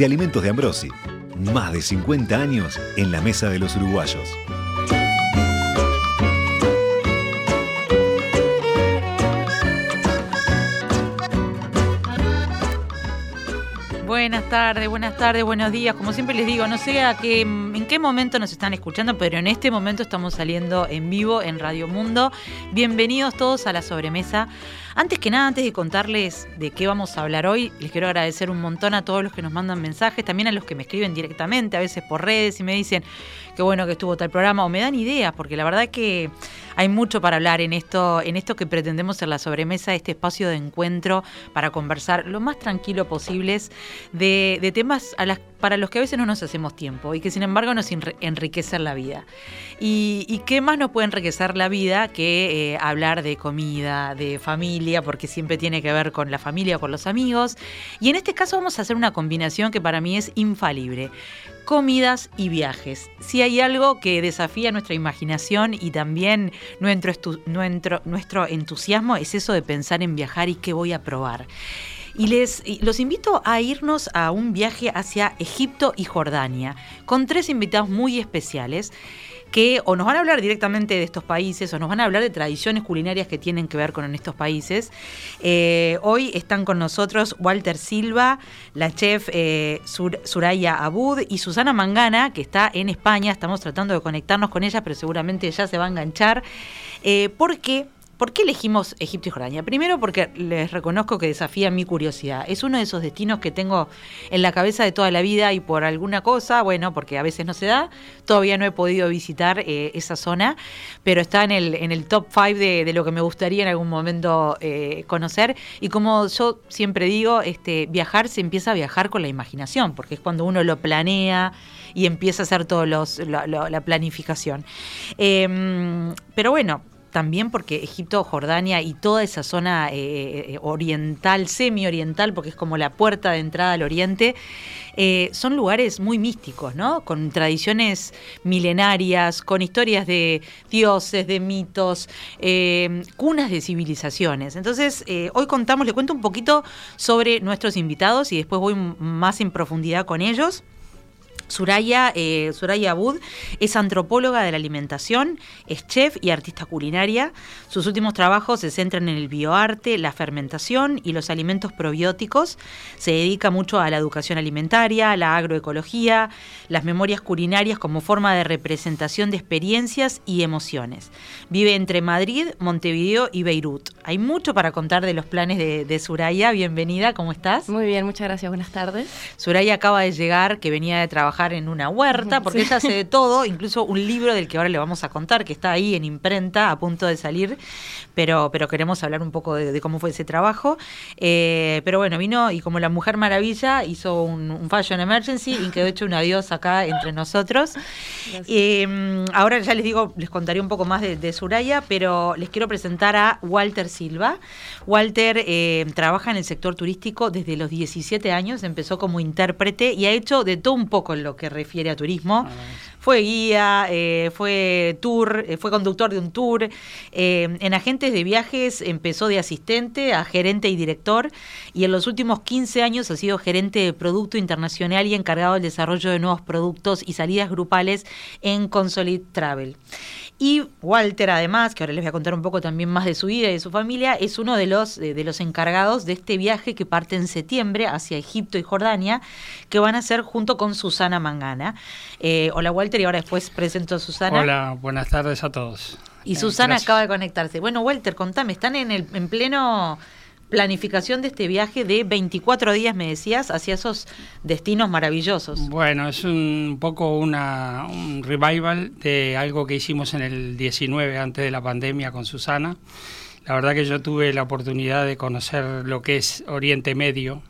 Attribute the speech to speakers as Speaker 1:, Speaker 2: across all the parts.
Speaker 1: de Alimentos de Ambrosi. Más de 50 años en la mesa de los uruguayos.
Speaker 2: Buenas tardes, buenas tardes, buenos días. Como siempre les digo, no sé a qué, en qué momento nos están escuchando, pero en este momento estamos saliendo en vivo en Radio Mundo. Bienvenidos todos a la sobremesa. Antes que nada, antes de contarles de qué vamos a hablar hoy, les quiero agradecer un montón a todos los que nos mandan mensajes, también a los que me escriben directamente, a veces por redes y me dicen qué bueno que estuvo tal programa o me dan ideas, porque la verdad que hay mucho para hablar en esto, en esto que pretendemos ser la sobremesa, este espacio de encuentro para conversar lo más tranquilo posibles de, temas para los que a veces no nos hacemos tiempo y que sin embargo nos enriquecen la vida. Y, qué más nos puede enriquecer la vida que eh, hablar de comida, de familia, porque siempre tiene que ver con la familia, con los amigos. Y en este caso vamos a hacer una combinación que para mí es infalible comidas y viajes. Si hay algo que desafía nuestra imaginación y también nuestro, nuestro, entusiasmo es eso de pensar en viajar y qué voy a probar. Y les los invito a irnos a un viaje hacia Egipto y Jordania con tres invitados muy especiales que o nos van a hablar directamente de estos países o nos van a hablar de tradiciones culinarias que tienen que ver con estos países. Eh, hoy están con nosotros Walter Silva, la chef eh, Suraya Abud y Susana Mangana, que está en España. Estamos tratando de conectarnos con ella, pero seguramente ya se va a enganchar. Eh, porque ¿Por qué elegimos Egipto y Jordania? Primero porque les reconozco que desafía mi curiosidad. Es uno de esos destinos que tengo en la cabeza de toda la vida y por alguna cosa, bueno, porque a veces no se da, todavía no he podido visitar eh, esa zona, pero está en el, en el top 5 de, lo que me gustaría en algún momento eh, conocer. Y como yo siempre digo, este, viajar se empieza a viajar con la imaginación, porque es cuando uno lo planea y empieza a hacer toda la planificación. Em, pero bueno, también porque Egipto, Jordania y toda esa zona eh, eh, oriental, semi-oriental, porque es como la puerta de entrada al oriente, eh, son lugares muy místicos, ¿no? Con tradiciones milenarias, con historias de dioses, de mitos, cunas de cibilizaciones. Entonces, hoy contamos, le cuento un poquito sobre nuestros invitados y después voy más en profundidad con ellos. Suraya, eh, Suraya Abud es antropóloga de la alimentación, es chef y artista culinaria. Sus últimos trabajos se centran en el bioarte, la fermentación y los alimentos probióticos. Se dedica mucho a la educación alimentaria, la agroecología, las memorias culinarias como forma de representación de experiencias y emociones. Vive entre Madrid, Montevideo y Beirut. Hay mucho para contar de los planes de, de Suraya. Bienvenida, ¿cómo estás?
Speaker 3: Muy bien, muchas gracias. Buenas tardes.
Speaker 2: Suraya acaba de llegar, que venía de trabajar en una huerta, porque ella hace de todo, incluso un libro del que ahora le vamos a contar, que está ahí en imprenta, a punto de salir, pero, pero queremos hablar un poco de, cómo fue ese trabajo. Eh, pero bueno, vino y como la Mujer Maravilla hizo un, Fashion Emergency y quedó hecho un adiós acá entre nosotros. Eh, ahora ya les digo, les contaré un poco más de, de Suraya, pero les quiero presentar a Walter Silva. Walter eh, trabaja en el sector turístico desde los 17 años, empezó como intérprete y ha hecho de todo un poco en lo que refiere a turismo. Ah, fue guía, eh, fue tour, eh, fue conductor de un tour. en agentes de viajes empezó de asistente a gerente y director y en los últimos 15 años ha sido gerente de producto internacional y encargado del desarrollo de nuevos productos y salidas grupales en Consolid Travel. Y Walter, además, que ahora les voy a contar un poco también más de su vida y de su familia, es uno de los, de, los encargados de este viaje que parte en septiembre hacia Egipto y Jordania, que van a hacer junto con Susana Mangana. Eh, hola Walter, y ahora después presento a Susana.
Speaker 4: Hola, buenas tardes a todos.
Speaker 2: Y Susana acaba de conectarse. Bueno, Walter, contame, están en, el, en pleno planificación de este viaje de 24 días, me decías, hacia esos destinos maravillosos.
Speaker 4: Bueno, es un poco una, un revival de algo que hicimos en el 19, antes de la pandemia, con Susana. La verdad que yo tuve la oportunidad de conocer lo que es Oriente Medio,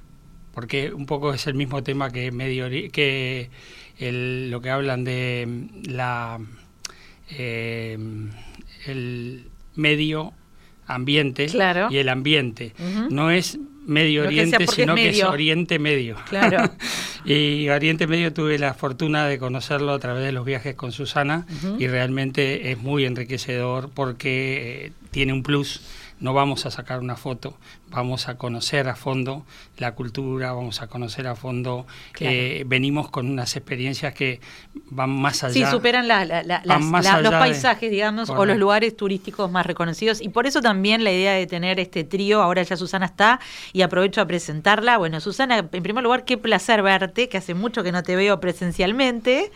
Speaker 4: porque un poco es el mismo tema que medio que lo que hablan de la eh, el medio ambiente y el ambiente. No es Medio Oriente, sino que es Oriente Medio.
Speaker 2: Claro.
Speaker 4: y Oriente Medio tuve la fortuna de conocerlo a través de los viajes con Susana y realmente es muy enriquecedor porque eh, tiene un plus no vamos a sacar una foto, vamos a conocer a fondo la cultura, vamos a conocer a fondo, eh, venimos con unas experiencias que van más allá.
Speaker 2: Sí, superan los paisajes, digamos, o los lugares turísticos más reconocidos. Y por eso también la idea de tener este trío, ahora ya Susana está, y aprovecho a presentarla. Bueno, Susana, en primer lugar, qué placer verte, que hace mucho que no te veo presencialmente.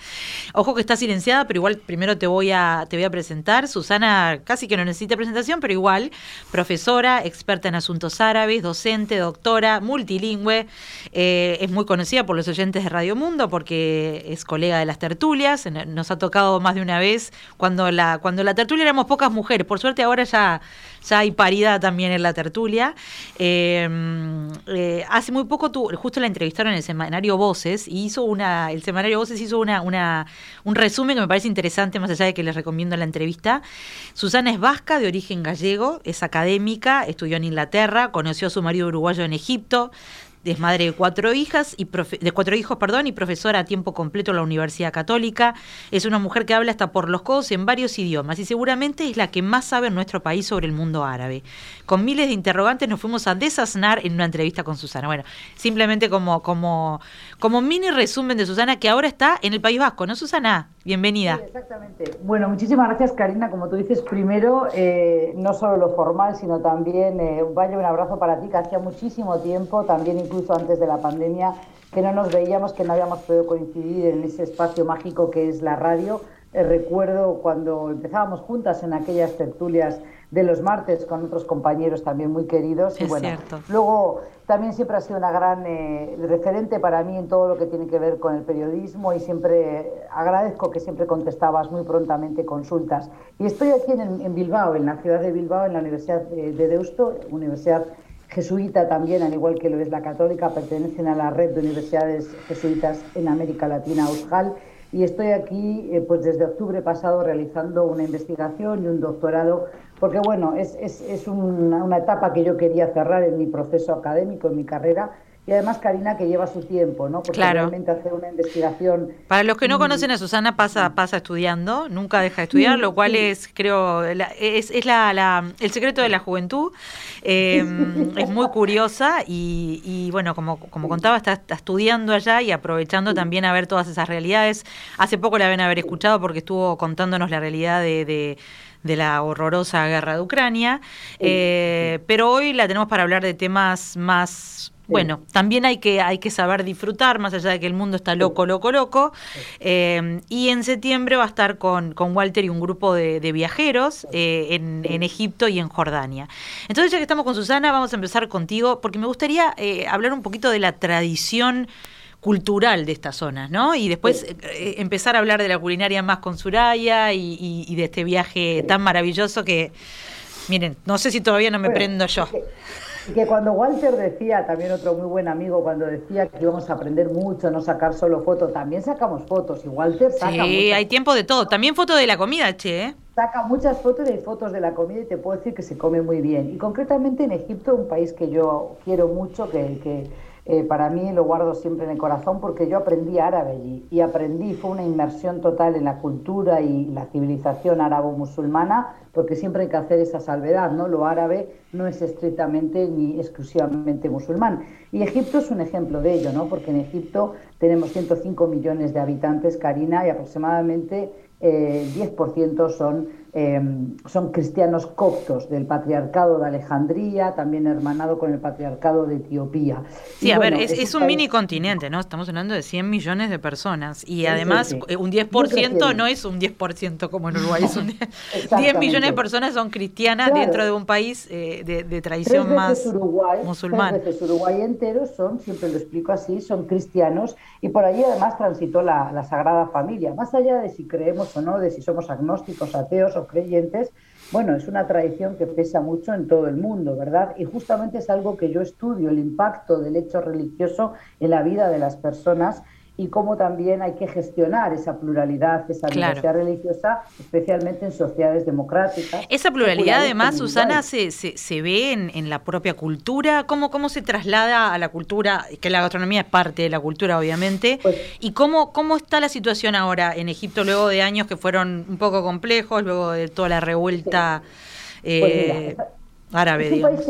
Speaker 2: Ojo que está silenciada, pero igual primero te voy a, te voy a presentar. Susana casi que no necesita presentación, pero igual profesora, experta en asuntos árabes, docente, doctora, multilingüe. Eh, es muy conocida por los oyentes de Radio Mundo porque es colega de las tertulias. Nos ha tocado más de una vez cuando la, cuando la tertulia éramos pocas mujeres. Por suerte ahora ya ya hay paridad también en la tertulia. Eh, eh, hace muy poco, tú, justo la entrevistaron en el semanario Voces y hizo una, el semanario Voces hizo una, una, un resumen que me parece interesante, más allá de que les recomiendo la entrevista. Susana es vasca, de origen gallego, es académica, estudió en Inglaterra, conoció a su marido uruguayo en Egipto, es madre de cuatro hijas y de cuatro hijos, perdón, y profesora a tiempo completo en la Universidad Católica. Es una mujer que habla hasta por los codos en varios idiomas y seguramente es la que más sabe en nuestro país sobre el mundo árabe. Con miles de interrogantes nos fuimos a desasnar en una entrevista con Susana. Bueno, simplemente como como como mini resumen de Susana que ahora está en el País Vasco, ¿no, Susana? Bienvenida.
Speaker 3: exactamente. Bueno, muchísimas gracias, Karina. Como tú dices, primero, eh, no solo lo formal, sino también eh, vaya un abrazo para ti, que hacía muchísimo tiempo, también incluso antes de la pandemia, que no nos veíamos, que no habíamos podido coincidir en ese espacio mágico que es la radio. Eh, recuerdo cuando empezábamos juntas en aquellas tertulias de los martes con otros compañeros también muy queridos. y bueno, luego también siempre ha sido una gran eh, referente para mí en todo lo que tiene que ver con el periodismo y siempre agradezco que siempre contestabas muy prontamente consultas. Y estoy aquí en, Bilbao, en la ciudad de Bilbao, en la Universidad de, Deusto, universidad jesuita también, al igual que lo es la católica, pertenecen a la red de universidades jesuitas en América Latina, USJAL y estoy aquí eh, pues desde octubre pasado realizando una investigación y un doctorado, porque bueno, es, es, es una, una, etapa que yo quería cerrar en mi proceso académico, en mi carrera, y además Karina que lleva su tiempo, ¿no? Porque realmente hacer una investigación.
Speaker 2: Para los que no conocen a Susana, pasa, pasa estudiando, nunca deja de estudiar, lo cual es, creo, es, es la, el secreto de la juventud. Em, es muy curiosa y, y, bueno, como, como contaba, está, estudiando allá y aprovechando también a ver todas esas realidades. Hace poco la ven haber escuchado porque estuvo contándonos la realidad de, de la horrorosa guerra de Ucrania, eh, pero hoy la tenemos para hablar de temas más bueno, también hay que, hay que saber disfrutar, más allá de que el mundo está loco, loco, loco. Eh, y en septiembre va a estar con, con Walter y un grupo de, viajeros eh, en, en, Egipto y en Jordania. Entonces, ya que estamos con Susana, vamos a empezar contigo, porque me gustaría hablar un poquito de la tradición cultural de estas zonas, ¿no? Y después empezar a hablar de la culinaria más con Suraya y, y, de este viaje tan maravilloso que, miren, no sé si todavía no me prendo yo.
Speaker 3: Y que cuando Walter decía, también otro muy buen amigo, cuando decía que íbamos a aprender mucho, no sacar solo fotos, también sacamos fotos. Y Walter saca.
Speaker 2: Sí, hay tiempo de todo. También fotos de la comida, che. ¿eh?
Speaker 3: Saca muchas fotos de fotos de la comida y te puedo decir que se come muy bien. Y concretamente en Egipto, un país que yo quiero mucho, que, que eh, para mí lo guardo siempre en el corazón porque yo aprendí árabe allí y aprendí, fue una inmersión total en la cultura y la civilización árabo-musulmana, porque siempre hay que hacer esa salvedad, ¿no? Lo árabe no es estrictamente ni exclusivamente musulmán. Y Egipto es un ejemplo de ello, ¿no? Porque en Egipto tenemos 105 millones de habitantes, Karina, y aproximadamente eh, 10% son Em, son cristianos coptos del patriarcado de Alejandría, también hermanado con el patriarcado de Etiopía.
Speaker 2: Sí, a ver, es, un mini continente, ¿no? Estamos hablando de 100 millones de personas y además eh, un 10% no es un 10% como en Uruguay, es un 10, millones de personas son cristianas dentro de un país eh, de, tradición más musulmana.
Speaker 3: Tres Uruguay entero son, siempre lo explico así, son cristianos y por allí además transitó la, la Sagrada Familia, más allá de si creemos o no, de si somos agnósticos, ateos o creyentes, bueno, es una tradición que pesa mucho en todo el mundo, ¿verdad? Y justamente es algo que yo estudio, el impacto del hecho religioso en la vida de las personas y cómo también hay que gestionar esa pluralidad, esa diversidad religiosa, especialmente en sociedades democráticas.
Speaker 2: Esa pluralidad, además, Susana, se, se, ve en, la propia cultura. ¿Cómo, ¿Cómo se traslada a la cultura? Que la gastronomía es parte de la cultura, obviamente. Pues ¿Y cómo, cómo está la situación ahora en Egipto, luego de años que fueron un poco complejos, luego de toda la revuelta eh, pues árabe, digamos?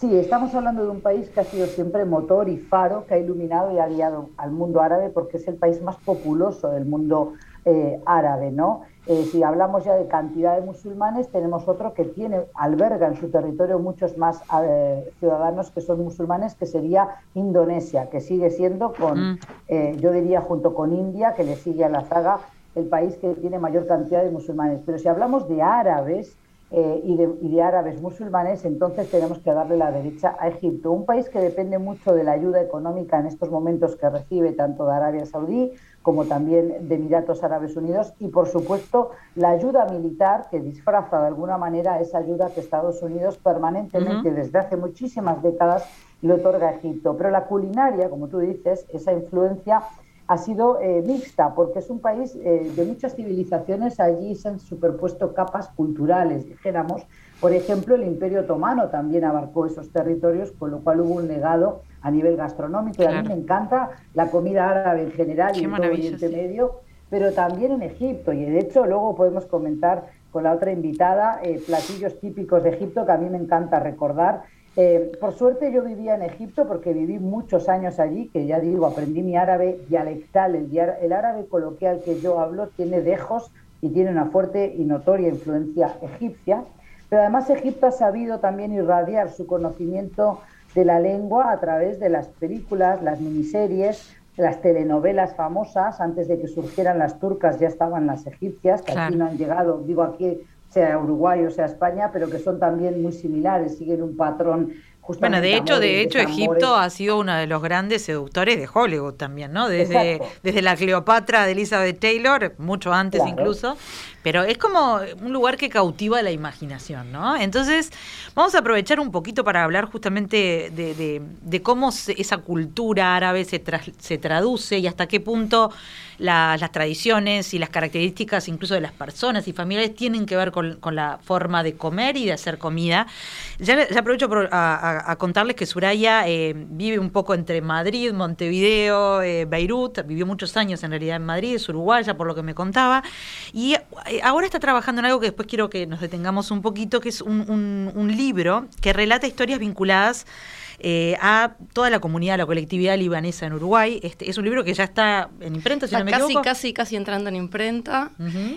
Speaker 3: Sí, estamos hablando de un país que ha sido siempre motor y faro, que ha iluminado y ha guiado al mundo árabe porque es el país más populoso del mundo eh, árabe, ¿no? Eh, si hablamos ya de cantidad de musulmanes, tenemos otro que tiene, alberga en su territorio muchos más eh, ciudadanos que son musulmanes, que sería Indonesia, que sigue siendo con, mm. yo diría junto con India, que le sigue a la zaga, el país que tiene mayor cantidad de musulmanes. Pero si hablamos de árabes, eh, y, de, árabes musulmanes, entonces tenemos que darle la derecha a Egipto, un país que depende mucho de la ayuda económica en estos momentos que recibe tanto de Arabia Saudí como también de Emiratos Árabes Unidos y, por supuesto, la ayuda militar que disfraza de alguna manera esa ayuda que Estados Unidos permanentemente, desde hace muchísimas décadas, le otorga a Egipto. Pero la culinaria, como tú dices, esa influencia ha sido eh, mixta, porque es un país eh, de muchas civilizaciones, allí se han superpuesto capas culturales, dijéramos. Por ejemplo, el Imperio Otomano también abarcó esos territorios, con lo cual hubo un legado a nivel gastronómico. Y a mí me encanta la comida árabe en general y en todo Oriente Medio, pero también en Egipto. Y de hecho, luego podemos comentar con la otra invitada eh, platillos típicos de Egipto que a mí me encanta recordar eh, por suerte yo vivía en Egipto porque viví muchos años allí, que ya digo, aprendí mi árabe dialectal, el, el árabe coloquial que yo hablo tiene dejos y tiene una fuerte y notoria influencia egipcia, pero además Egipto ha sabido también irradiar su conocimiento de la lengua a través de las películas, las miniseries, las telenovelas famosas, antes de que surgieran las turcas ya estaban las egipcias, que aquí no han llegado, digo aquí sea Uruguay o sea España, pero que son también muy similares, siguen un patrón
Speaker 2: bueno, de hecho, de hecho, Egipto ha sido uno de los grandes seductores de Hollywood también, ¿no? Desde, desde la Cleopatra de Elizabeth Taylor, mucho antes incluso, pero es como un lugar que cautiva la imaginación, ¿no? Entonces, vamos a aprovechar un poquito para hablar justamente de, cómo esa cultura árabe se, se traduce y hasta qué punto las tradiciones y las características incluso de las personas y familiares tienen que ver con, la forma de comer y de hacer comida. Ya, aprovecho a, contarles que Suraya eh, vive un poco entre Madrid, Montevideo, eh, Beirut, vivió muchos años en realidad en Madrid, es uruguaya por lo que me contaba, y ahora está trabajando en algo que después quiero que nos detengamos un poquito, que es un, un libro que relata historias vinculadas eh, a toda la comunidad, la colectividad libanesa en Uruguay. Este, es un libro que ya está en imprenta, si no me
Speaker 5: casi,
Speaker 2: equivoco.
Speaker 5: Casi, casi entrando en imprenta.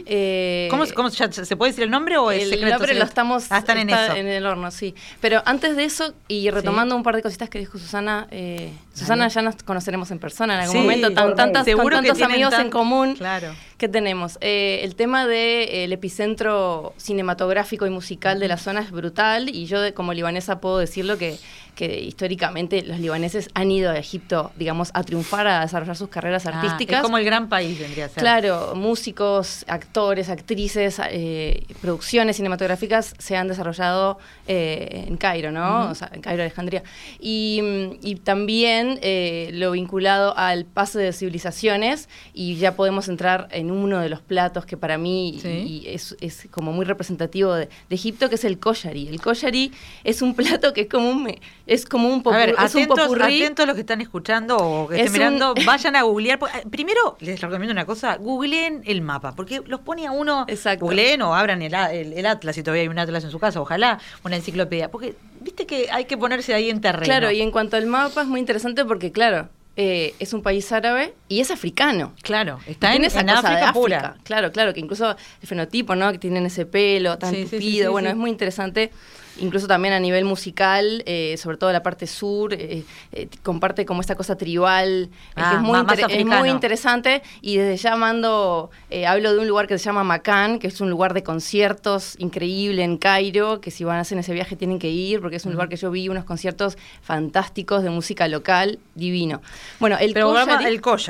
Speaker 2: Eh, ¿Cómo, se puede decir el nombre o es
Speaker 5: el
Speaker 2: secreto?
Speaker 5: nombre lo estamos ah, están en, eso. en el horno, sí. Pero antes de eso, y retomando un par de cositas que dijo Susana, eh, Susana ya nos conoceremos en persona en algún momento, tan, tantas, con tantos amigos en común
Speaker 2: claro.
Speaker 5: que tenemos. el tema del epicentro cinematográfico y musical de la zona es brutal y yo como libanesa puedo decirlo que que históricamente los libaneses han ido a Egipto, digamos, a triunfar, a desarrollar sus carreras ah, artísticas.
Speaker 2: es como el gran país, vendría a ser.
Speaker 5: Claro, músicos, actores, actrices, eh, producciones cinematográficas se han desarrollado eh, en Cairo, ¿no? O sea, en Cairo, Alejandría. Y, también eh, lo vinculado al paso de civilizaciones, y ya podemos entrar en uno de los platos que para mí es, como muy representativo de, Egipto, que es el koshari. El koshari es un plato que es como un es como un
Speaker 2: es un atentos los que están escuchando o que estén mirando, vayan a googlear. Eh, primero, les recomiendo una cosa, googleen el mapa, porque los pone a uno,
Speaker 5: Exacto.
Speaker 2: googleen o abran el, el, atlas, si todavía hay un atlas en su casa, ojalá, una enciclopedia, porque viste que hay que ponerse ahí en terreno.
Speaker 5: Claro, y en cuanto al mapa es muy interesante porque, claro, eh, es un país árabe y es africano.
Speaker 2: Claro, está en, esa en África, pura.
Speaker 5: Claro, claro, que incluso el fenotipo, ¿no? Que tienen ese pelo tan tupido, bueno, es muy interesante incluso también a nivel musical, eh, sobre todo la parte sur, eh, eh, comparte como esta cosa tribal,
Speaker 2: ah,
Speaker 5: es, muy interesante. Y desde ya mando, hablo de un lugar que se llama Macán, que es un lugar de conciertos increíble en Cairo, que si van a hacer ese viaje tienen que ir, porque es un lugar que yo vi unos conciertos fantásticos de música local, divino. Bueno, el koshari,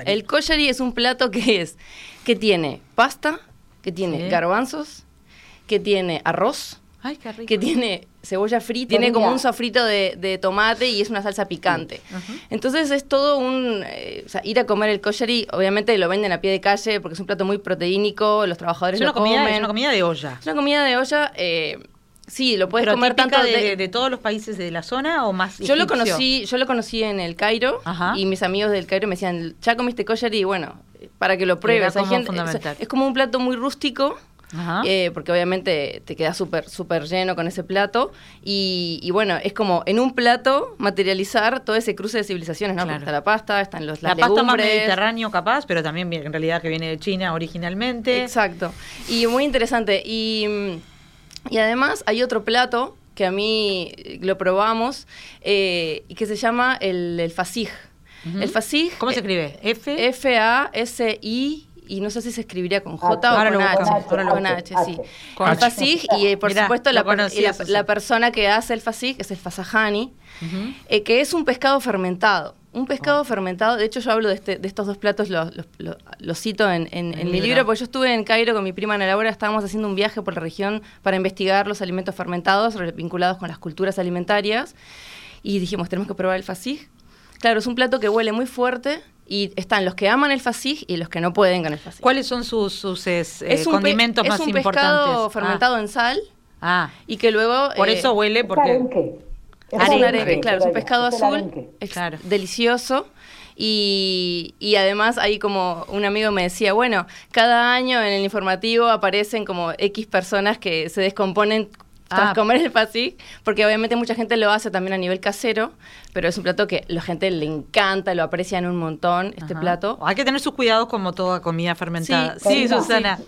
Speaker 5: el koshari. es un plato que es, que tiene pasta, que tiene garbanzos, que tiene arroz,
Speaker 2: Ay, qué rico.
Speaker 5: que tiene cebolla frita, tiene como un sofrito de, de tomate y es una salsa picante. Entonces es todo un... eh, o sea, ir a comer el koshari, obviamente lo venden a pie de calle porque es un plato muy proteínico, los trabajadores
Speaker 2: Es una,
Speaker 5: lo
Speaker 2: comida,
Speaker 5: comen.
Speaker 2: es una comida de olla.
Speaker 5: Es una comida de olla, eh, sí, lo puedes
Speaker 2: Pero
Speaker 5: comer tanto
Speaker 2: de,
Speaker 5: de-
Speaker 2: todos los países de la zona o más
Speaker 5: Yo lo
Speaker 2: egipcio?
Speaker 5: conocí, yo lo conocí en el Cairo
Speaker 2: Ajá.
Speaker 5: y mis amigos del Cairo me decían, ¿ya comiste koshari? Bueno, para que lo pruebes. Hay gente- es como un plato muy rústico. Eh, porque obviamente te queda súper súper lleno con ese plato. Y, y bueno, es como en un plato materializar todo ese cruce de civilizaciones, ¿no?
Speaker 2: Claro.
Speaker 5: Porque está la pasta, están los,
Speaker 2: la
Speaker 5: las
Speaker 2: pasta más
Speaker 5: legumbres.
Speaker 2: mediterráneo capaz, pero también en realidad que viene de China originalmente.
Speaker 5: Exacto. Y muy interesante. Y, y además hay otro plato que a mí lo probamos eh, y que se llama el, el fasij.
Speaker 2: Ujú.
Speaker 5: El fasij.
Speaker 2: ¿Cómo se
Speaker 5: eh,
Speaker 2: escribe? F.
Speaker 5: F-A-S-I. Y no sé si se escribiría con J
Speaker 3: H.
Speaker 5: o con H.
Speaker 2: buscamos, ahora lo
Speaker 5: Con. H, sí.
Speaker 3: H.
Speaker 2: Con
Speaker 5: el
Speaker 2: H.
Speaker 5: fasij y eh, por
Speaker 2: Mirá,
Speaker 5: supuesto la,
Speaker 2: conocía,
Speaker 5: la- persona que hace el fasij es el fasajani, eh, que es un pescado fermentado. Un pescado
Speaker 2: Oh.
Speaker 5: fermentado, de hecho yo hablo de, este- de estos dos platos, los los- los- los cito en, en-
Speaker 2: El
Speaker 5: en mi
Speaker 2: libro.
Speaker 5: porque yo estuve en Cairo con mi prima Ana Laura, estábamos haciendo un viaje por la región para investigar los alimentos fermentados vinculados con las culturas alimentarias y dijimos, tenemos que probar el fasij. Claro, es un plato que huele muy fuerte y están los que aman el fasij y los que no pueden con el fasij.
Speaker 2: ¿Cuáles son sus, sus es, eh,
Speaker 5: es un pe-
Speaker 2: condimentos
Speaker 5: es
Speaker 2: más
Speaker 5: un
Speaker 2: importantes?
Speaker 5: pescado
Speaker 2: Ah.
Speaker 5: fermentado en sal
Speaker 2: Ah,
Speaker 5: y que luego...
Speaker 2: por
Speaker 5: eh,
Speaker 2: eso huele,
Speaker 3: Es
Speaker 2: porque...
Speaker 3: arenque. Es
Speaker 2: Arenque,
Speaker 5: arenque, claro, es un pescado
Speaker 3: es
Speaker 5: azul,
Speaker 3: arenque.
Speaker 5: es
Speaker 2: Claro.
Speaker 5: delicioso. Y, y además ahí como un amigo me decía, bueno, cada año en el informativo aparecen como X personas que se descomponen tras
Speaker 2: Ah.
Speaker 5: comer el fasí, porque obviamente mucha gente lo hace también a nivel casero, pero es un plato que la gente le encanta, lo aprecian un montón, este
Speaker 2: Ajá.
Speaker 5: plato.
Speaker 2: Hay que tener sus cuidados como toda comida fermentada.
Speaker 5: Sí,
Speaker 2: Sí, Susana.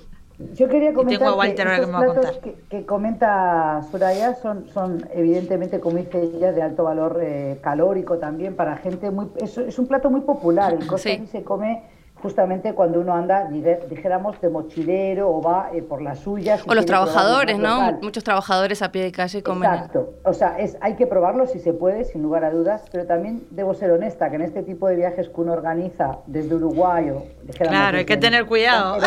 Speaker 3: Yo quería comentar
Speaker 2: tengo a Walter
Speaker 3: que
Speaker 2: ahora que
Speaker 3: estos
Speaker 2: me va a
Speaker 3: platos que, que comenta Soraya son, son evidentemente, como dice ella, de alto valor eh, calórico también para gente muy... Es, es un plato muy popular, el cosa
Speaker 5: Sí.
Speaker 3: se come justamente cuando uno anda, dijéramos, de mochilero o va eh, por las suyas.
Speaker 5: O los trabajadores, ¿no?
Speaker 3: local.
Speaker 5: Muchos trabajadores a pie de calle comen.
Speaker 3: Exacto. O sea, es, hay que probarlo si se puede, sin lugar a dudas, pero también debo ser honesta que en este tipo de viajes que uno organiza desde Uruguay o dijéramos,
Speaker 2: Claro, hay que tener cuidado.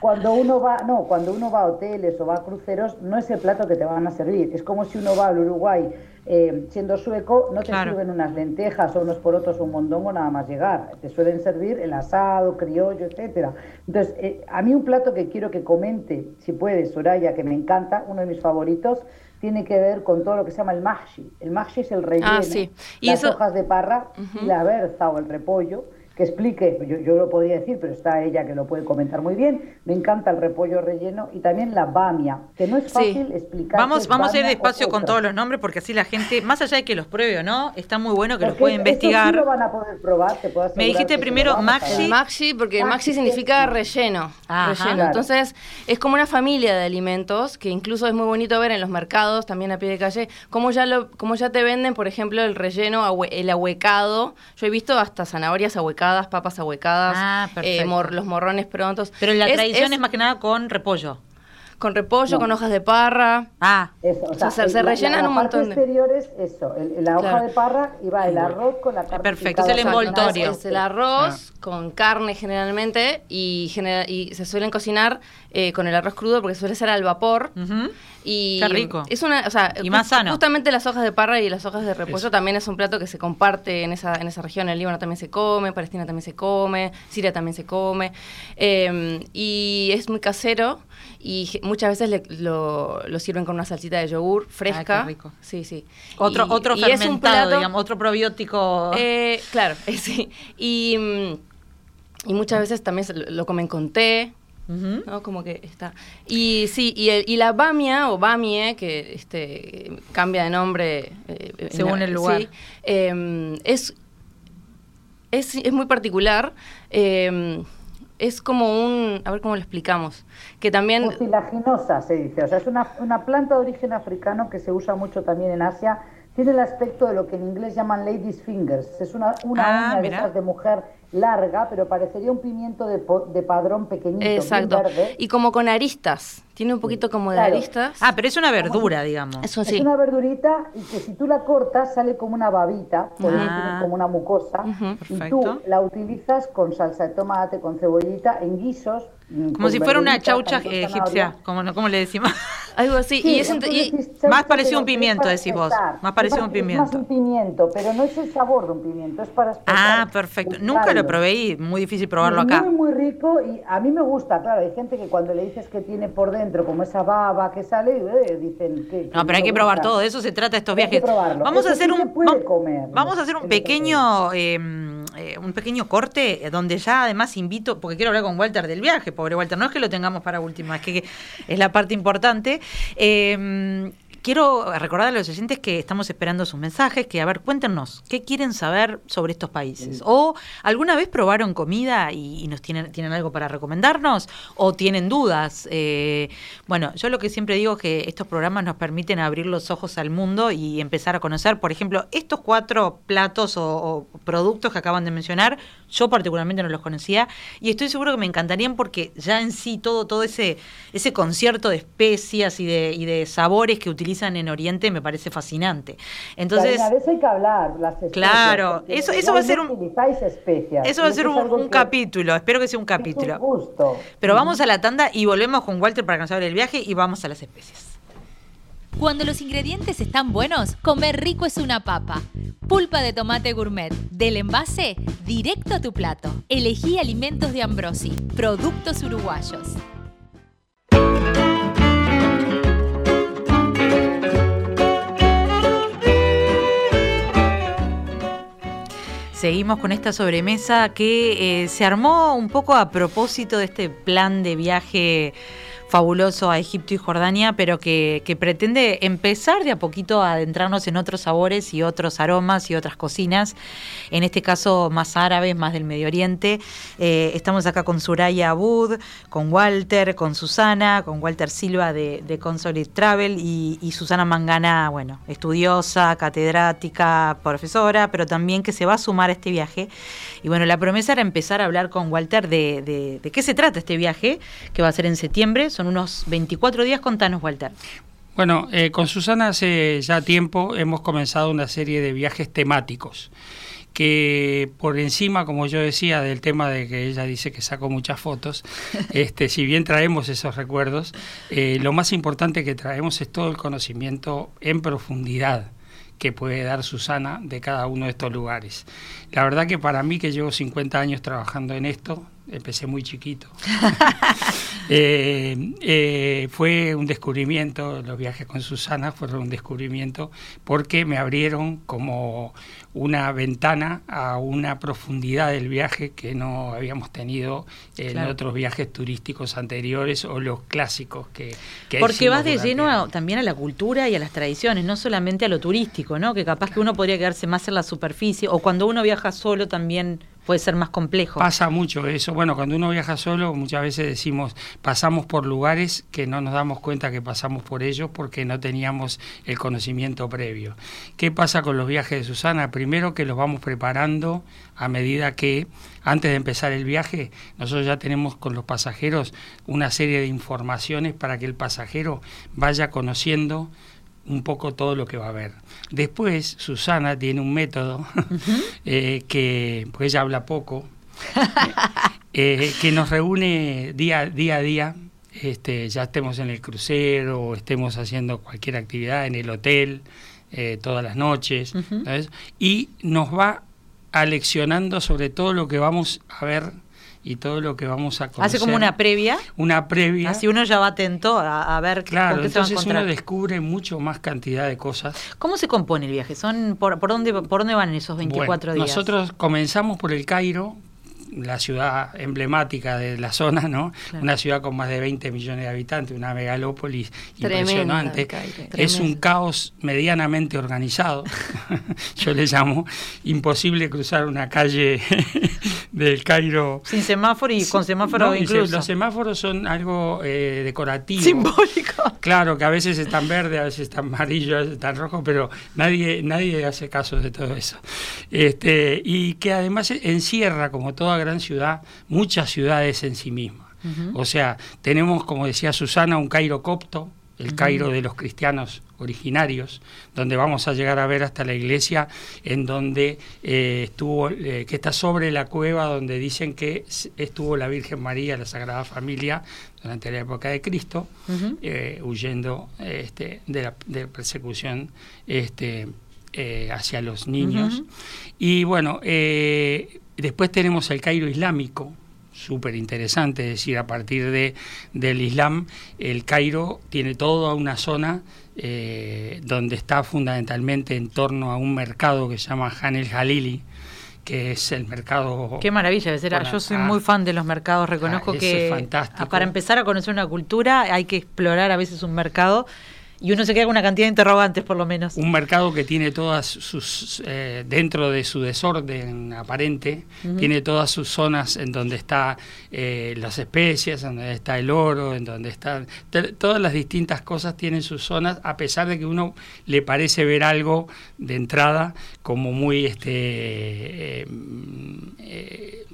Speaker 3: cuando uno va, no, cuando uno va a hoteles o va a cruceros, no es el plato que te van a servir. Es como si uno va al Uruguay eh, siendo sueco, no te
Speaker 2: Claro.
Speaker 3: sirven unas lentejas o unos porotos o un mondongo nada más llegar. Te suelen servir el asado, criollo, etcétera. Entonces, eh, a mí un plato que quiero que comente, si puede, Soraya, que me encanta, uno de mis favoritos, tiene que ver con todo lo que se llama el mahshi. El mahshi es el relleno,
Speaker 5: Ah, sí. Y
Speaker 3: las
Speaker 5: eso-
Speaker 3: hojas de parra y la berza o el repollo, que explique, yo, yo lo podría decir, pero está ella que lo puede comentar muy bien. Me encanta el repollo relleno y también la bamia, que no es
Speaker 5: Sí.
Speaker 3: fácil explicar.
Speaker 2: Vamos, vamos a ir despacio con todos los nombres porque así la gente, más allá de que los pruebe o no, está muy bueno que los pueda
Speaker 3: sí
Speaker 2: investigar.
Speaker 3: lo van a poder probar, te puedo
Speaker 2: Me dijiste primero maxi.
Speaker 5: maxi, porque
Speaker 3: Maxi
Speaker 5: significa relleno.
Speaker 2: Ajá.
Speaker 5: relleno.
Speaker 3: Claro.
Speaker 5: Entonces, es como una familia de alimentos que incluso es muy bonito ver en los mercados, también a pie de calle, cómo ya, lo, cómo ya te venden, por ejemplo, el relleno, el ahuecado. Yo he visto hasta zanahorias ahuecadas, papas ahuecadas,
Speaker 2: Ah,
Speaker 5: eh, mor- los morrones prontos.
Speaker 2: Pero la
Speaker 5: Es-
Speaker 2: tradición es,
Speaker 5: es
Speaker 2: más que nada con repollo.
Speaker 5: Con repollo,
Speaker 3: No.
Speaker 5: con hojas de parra.
Speaker 2: Ah,
Speaker 3: Eso, o
Speaker 5: O sea, se-
Speaker 3: el- la-
Speaker 5: rellenan
Speaker 3: la,
Speaker 5: un
Speaker 3: parte
Speaker 5: montón de-
Speaker 3: exterior es eso, el- la hoja
Speaker 5: Claro.
Speaker 3: de parra y va el arroz con la carne.
Speaker 2: Perfecto,
Speaker 3: picada
Speaker 2: es el envoltorio.
Speaker 5: Es el arroz con carne generalmente y, genera- y se suelen cocinar eh, con el arroz crudo porque suele ser al vapor. Y
Speaker 2: Qué rico.
Speaker 5: Es una, o sea,
Speaker 2: Y más sano.
Speaker 5: Justamente las hojas de parra y las hojas de repollo
Speaker 4: Eso.
Speaker 5: también es un plato que se comparte en esa, en esa región. En Líbano también se come, Palestina también se come, Siria también se come. Eh, y es muy casero y muchas veces le- lo, lo sirven con una salsita de yogur fresca.
Speaker 2: qué rico.
Speaker 5: Sí, sí.
Speaker 2: otro,
Speaker 5: Y-
Speaker 2: otro
Speaker 5: y es un
Speaker 2: fermentado,
Speaker 5: plato-
Speaker 2: digamos, otro probiótico.
Speaker 5: eh, claro, eh, sí. Y, mm, y muchas veces también lo, comen con té. ¿no? Como que está. Y sí, y, el- y la bamia o bamie, que este cambia de nombre eh,
Speaker 2: Según
Speaker 5: la-
Speaker 2: el lugar.
Speaker 5: sí, eh, es, es, es muy particular. Es como un. A ver cómo lo explicamos. Que también.
Speaker 3: Mucilaginosa se dice, o sea, es una, una planta de origen africano que se usa mucho también en Asia. Tiene el aspecto de lo que en inglés llaman ladies fingers. Es una, una
Speaker 2: Ah,
Speaker 3: uña de esas de mujer larga, pero parecería un pimiento de, de padrón pequeñito,
Speaker 5: Exacto.
Speaker 3: verde.
Speaker 5: Y como con aristas. Tiene un poquito como de aristas.
Speaker 2: Ah, pero es una verdura, digamos.
Speaker 5: Eso sí.
Speaker 3: Es una verdurita y que si tú la cortas sale como una babita, por
Speaker 2: ah.
Speaker 3: como una mucosa. Y tú la utilizas con salsa de tomate, con cebollita, en guisos.
Speaker 2: Como si fuera una chaucha egipcia, como, como le decimos.
Speaker 5: Algo así. y, es
Speaker 2: más parecido a un pimiento, decís vos. Más parecido a un pimiento.
Speaker 3: Es más un pimiento, pero no es el sabor de un pimiento, es para
Speaker 2: Ah, perfecto. Nunca lo probé y muy difícil probarlo acá.
Speaker 3: Muy, muy rico y a mí me gusta, claro, hay gente que cuando le dices que tiene por dentro como esa baba que sale, eh, dicen que...
Speaker 2: No, pero hay que probar todo, de eso se trata estos viajes. Vamos a hacer un... Vamos a hacer un pequeño... Em, eh, un pequeño corte donde ya además invito, porque quiero hablar con Walter del viaje, pobre Walter, no es que lo tengamos para última, es que es la parte importante. Eh, quiero recordar a los oyentes que estamos esperando sus mensajes, que a ver, cuéntenos, ¿qué quieren saber sobre estos países? ¿O alguna vez probaron comida y, nos tienen, tienen algo para recomendarnos? ¿O tienen dudas? Eh, bueno, yo lo que siempre digo es que estos programas nos permiten abrir los ojos al mundo y empezar a conocer, por ejemplo, estos cuatro platos o, productos que acaban de mencionar, yo particularmente no los conocía y estoy seguro que me encantarían porque ya en sí todo, todo ese, ese concierto de especias y de, y de sabores que utilizan en Oriente me parece fascinante. Entonces,
Speaker 3: a veces hay que hablar las especias,
Speaker 2: Claro, eso, eso va a ser un
Speaker 3: especias,
Speaker 2: Eso va a ser un, capítulo, espero que sea un capítulo.
Speaker 3: Un
Speaker 2: Pero vamos a la tanda y volvemos con Walter para que nos hable el viaje y vamos a las especias.
Speaker 6: Cuando los ingredientes están buenos, comer rico es una papa. Pulpa de tomate gourmet, del envase directo a tu plato. Elegí alimentos de Ambrosi, productos uruguayos.
Speaker 2: Seguimos con esta sobremesa que eh, se armó un poco a propósito de este plan de viaje fabuloso a Egipto y Jordania, pero que, pretende empezar de a poquito a adentrarnos en otros sabores y otros aromas y otras cocinas, en este caso más árabes, más del Medio Oriente. Eh, estamos acá con Suraya Abud, con Walter, con Susana, con Walter Silva de, de Consolid Travel y, Susana Mangana, bueno, estudiosa, catedrática, profesora, pero también que se va a sumar a este viaje. Y bueno, la promesa era empezar a hablar con Walter de, de qué se trata este viaje, que va a ser en septiembre. Son unos 24 días. Contanos, Walter.
Speaker 4: Bueno, eh, con Susana hace ya tiempo hemos comenzado una serie de viajes temáticos que por encima, como yo decía, del tema de que ella dice que sacó muchas fotos, este, si bien traemos esos recuerdos, eh, lo más importante que traemos es todo el conocimiento en profundidad que puede dar Susana de cada uno de estos lugares. La verdad que para mí, que llevo 50 años trabajando en esto, empecé muy chiquito. Eh, eh, fue un descubrimiento, los viajes con Susana fueron un descubrimiento porque me abrieron como una ventana a una profundidad del viaje que no habíamos tenido en otros viajes turísticos anteriores o los clásicos que... que
Speaker 2: porque vas de lleno también a la cultura y a las tradiciones, no solamente a lo turístico, ¿no? Que capaz que uno podría quedarse más en la superficie o cuando uno viaja solo también puede ser más complejo.
Speaker 4: Pasa mucho eso. Bueno, cuando uno viaja solo, muchas veces decimos, pasamos por lugares que no nos damos cuenta que pasamos por ellos porque no teníamos el conocimiento previo. ¿Qué pasa con los viajes de Susana? Primero que los vamos preparando a medida que, antes de empezar el viaje, nosotros ya tenemos con los pasajeros una serie de informaciones para que el pasajero vaya conociendo un poco todo lo que va a ver. Después, Susana tiene un método eh, que, pues ella habla poco, eh, que nos reúne día, día a día, este, ya estemos en el crucero o estemos haciendo cualquier actividad en el hotel eh, todas las noches, y nos va aleccionando sobre todo lo que vamos a ver y todo lo que vamos a conocer.
Speaker 2: Hace como una previa.
Speaker 4: Una previa.
Speaker 2: Así uno ya va atento a, ver
Speaker 4: claro, qué entonces se va a uno descubre mucho más cantidad de cosas.
Speaker 2: ¿Cómo se compone el viaje? ¿Son por, por dónde por dónde van esos 24 días?
Speaker 4: Nosotros comenzamos por el Cairo, la ciudad emblemática de la zona, ¿no? Una ciudad con más de 20 millones de habitantes, una megalópolis impresionante. es un caos medianamente organizado, yo le llamo, imposible cruzar una calle del Cairo.
Speaker 2: Sin semáforo y con semáforo incluso.
Speaker 4: Los semáforos son algo eh, decorativo.
Speaker 2: Simbólico.
Speaker 4: Claro, que a veces están verdes, a veces están amarillos, a veces están rojos, pero nadie, nadie hace caso de todo eso. Este, y que además encierra, como toda gran ciudad, muchas ciudades en sí misma. O sea, tenemos, como decía Susana, un Cairo copto, el Cairo de los cristianos originarios, donde vamos a llegar a ver hasta la iglesia en donde eh, estuvo, eh, que está sobre la cueva donde dicen que estuvo la Virgen María, la Sagrada Familia, durante la época de Cristo, eh, huyendo este, de la de persecución este, hacia los niños. Y bueno, después tenemos el Cairo islámico, súper interesante, es decir, a partir de, del Islam, el Cairo tiene toda una zona eh, donde está fundamentalmente en torno a un mercado que se llama Han el Jalili, que es el mercado.
Speaker 2: Qué maravilla, yo soy muy fan de los mercados, reconozco ah, que para empezar a conocer una cultura hay que explorar a veces un mercado y uno se queda con una cantidad de interrogantes, por lo menos.
Speaker 4: Un mercado que tiene todas sus, eh, dentro de su desorden aparente, tiene todas sus zonas en donde está eh, las especies, en donde está el oro, en donde están, todas las distintas cosas tienen sus zonas, a pesar de que uno le parece ver algo de entrada como muy este eh,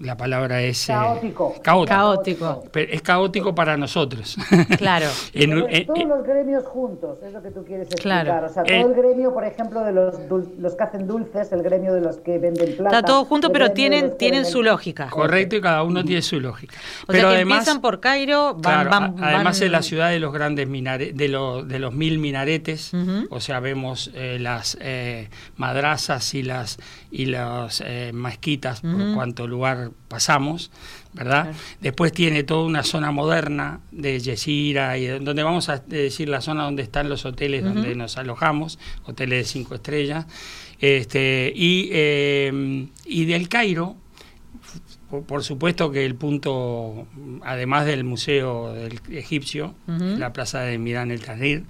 Speaker 4: la palabra es...
Speaker 3: Eh, caótico.
Speaker 2: caótico.
Speaker 4: es caótico para nosotros.
Speaker 2: Claro.
Speaker 3: todos los gremios juntos, es lo que tú quieres explicar. O sea, todo el gremio, por ejemplo, de los, los que hacen dulces, el gremio de los que venden plata.
Speaker 2: Está todo junto, pero tienen, tienen su lógica.
Speaker 4: Correcto, y cada uno tiene su lógica.
Speaker 2: O pero sea, que empiezan por Cairo, van, van,
Speaker 4: Además es la ciudad de los grandes minaretes, de, de los mil minaretes, o sea, vemos eh, las eh, madrazas y las y las eh, mezquitas por cuanto lugar pasamos, ¿verdad? Después tiene toda una zona moderna de Yesira, y donde vamos a decir la zona donde están los hoteles donde nos alojamos, hoteles de cinco estrellas, este, y, eh, y del Cairo, por, supuesto que el punto, además del Museo del Egipcio, la plaza de Mirán el Tahrir,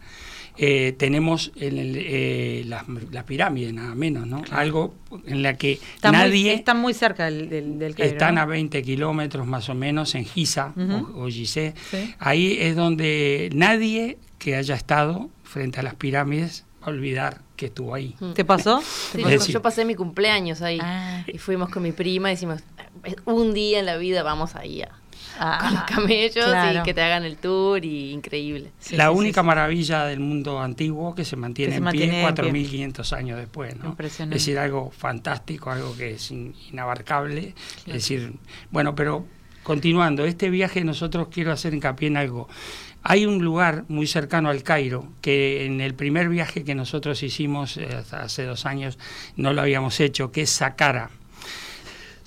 Speaker 4: eh, tenemos en eh, las, pirámides, nada menos, ¿no? Algo en la que nadie...
Speaker 2: están muy cerca del, del,
Speaker 4: Están a 20 kilómetros más o menos en Giza o, Gizeh. Ahí es donde nadie que haya estado frente a las pirámides va a olvidar que estuvo ahí.
Speaker 2: ¿Te pasó?
Speaker 5: yo pasé mi cumpleaños ahí ah. y fuimos con mi prima y decimos, un día en la vida vamos ahí a con los camellos y que te hagan el tour y increíble.
Speaker 4: la única maravilla del mundo antiguo que se mantiene en pie 4.500 años después, ¿no? Es decir, algo fantástico, algo que es inabarcable. Es decir, bueno, pero continuando, este viaje nosotros quiero hacer hincapié en algo. Hay un lugar muy cercano al Cairo que en el primer viaje que nosotros hicimos eh, hace dos años no lo habíamos hecho, que es Saqqara.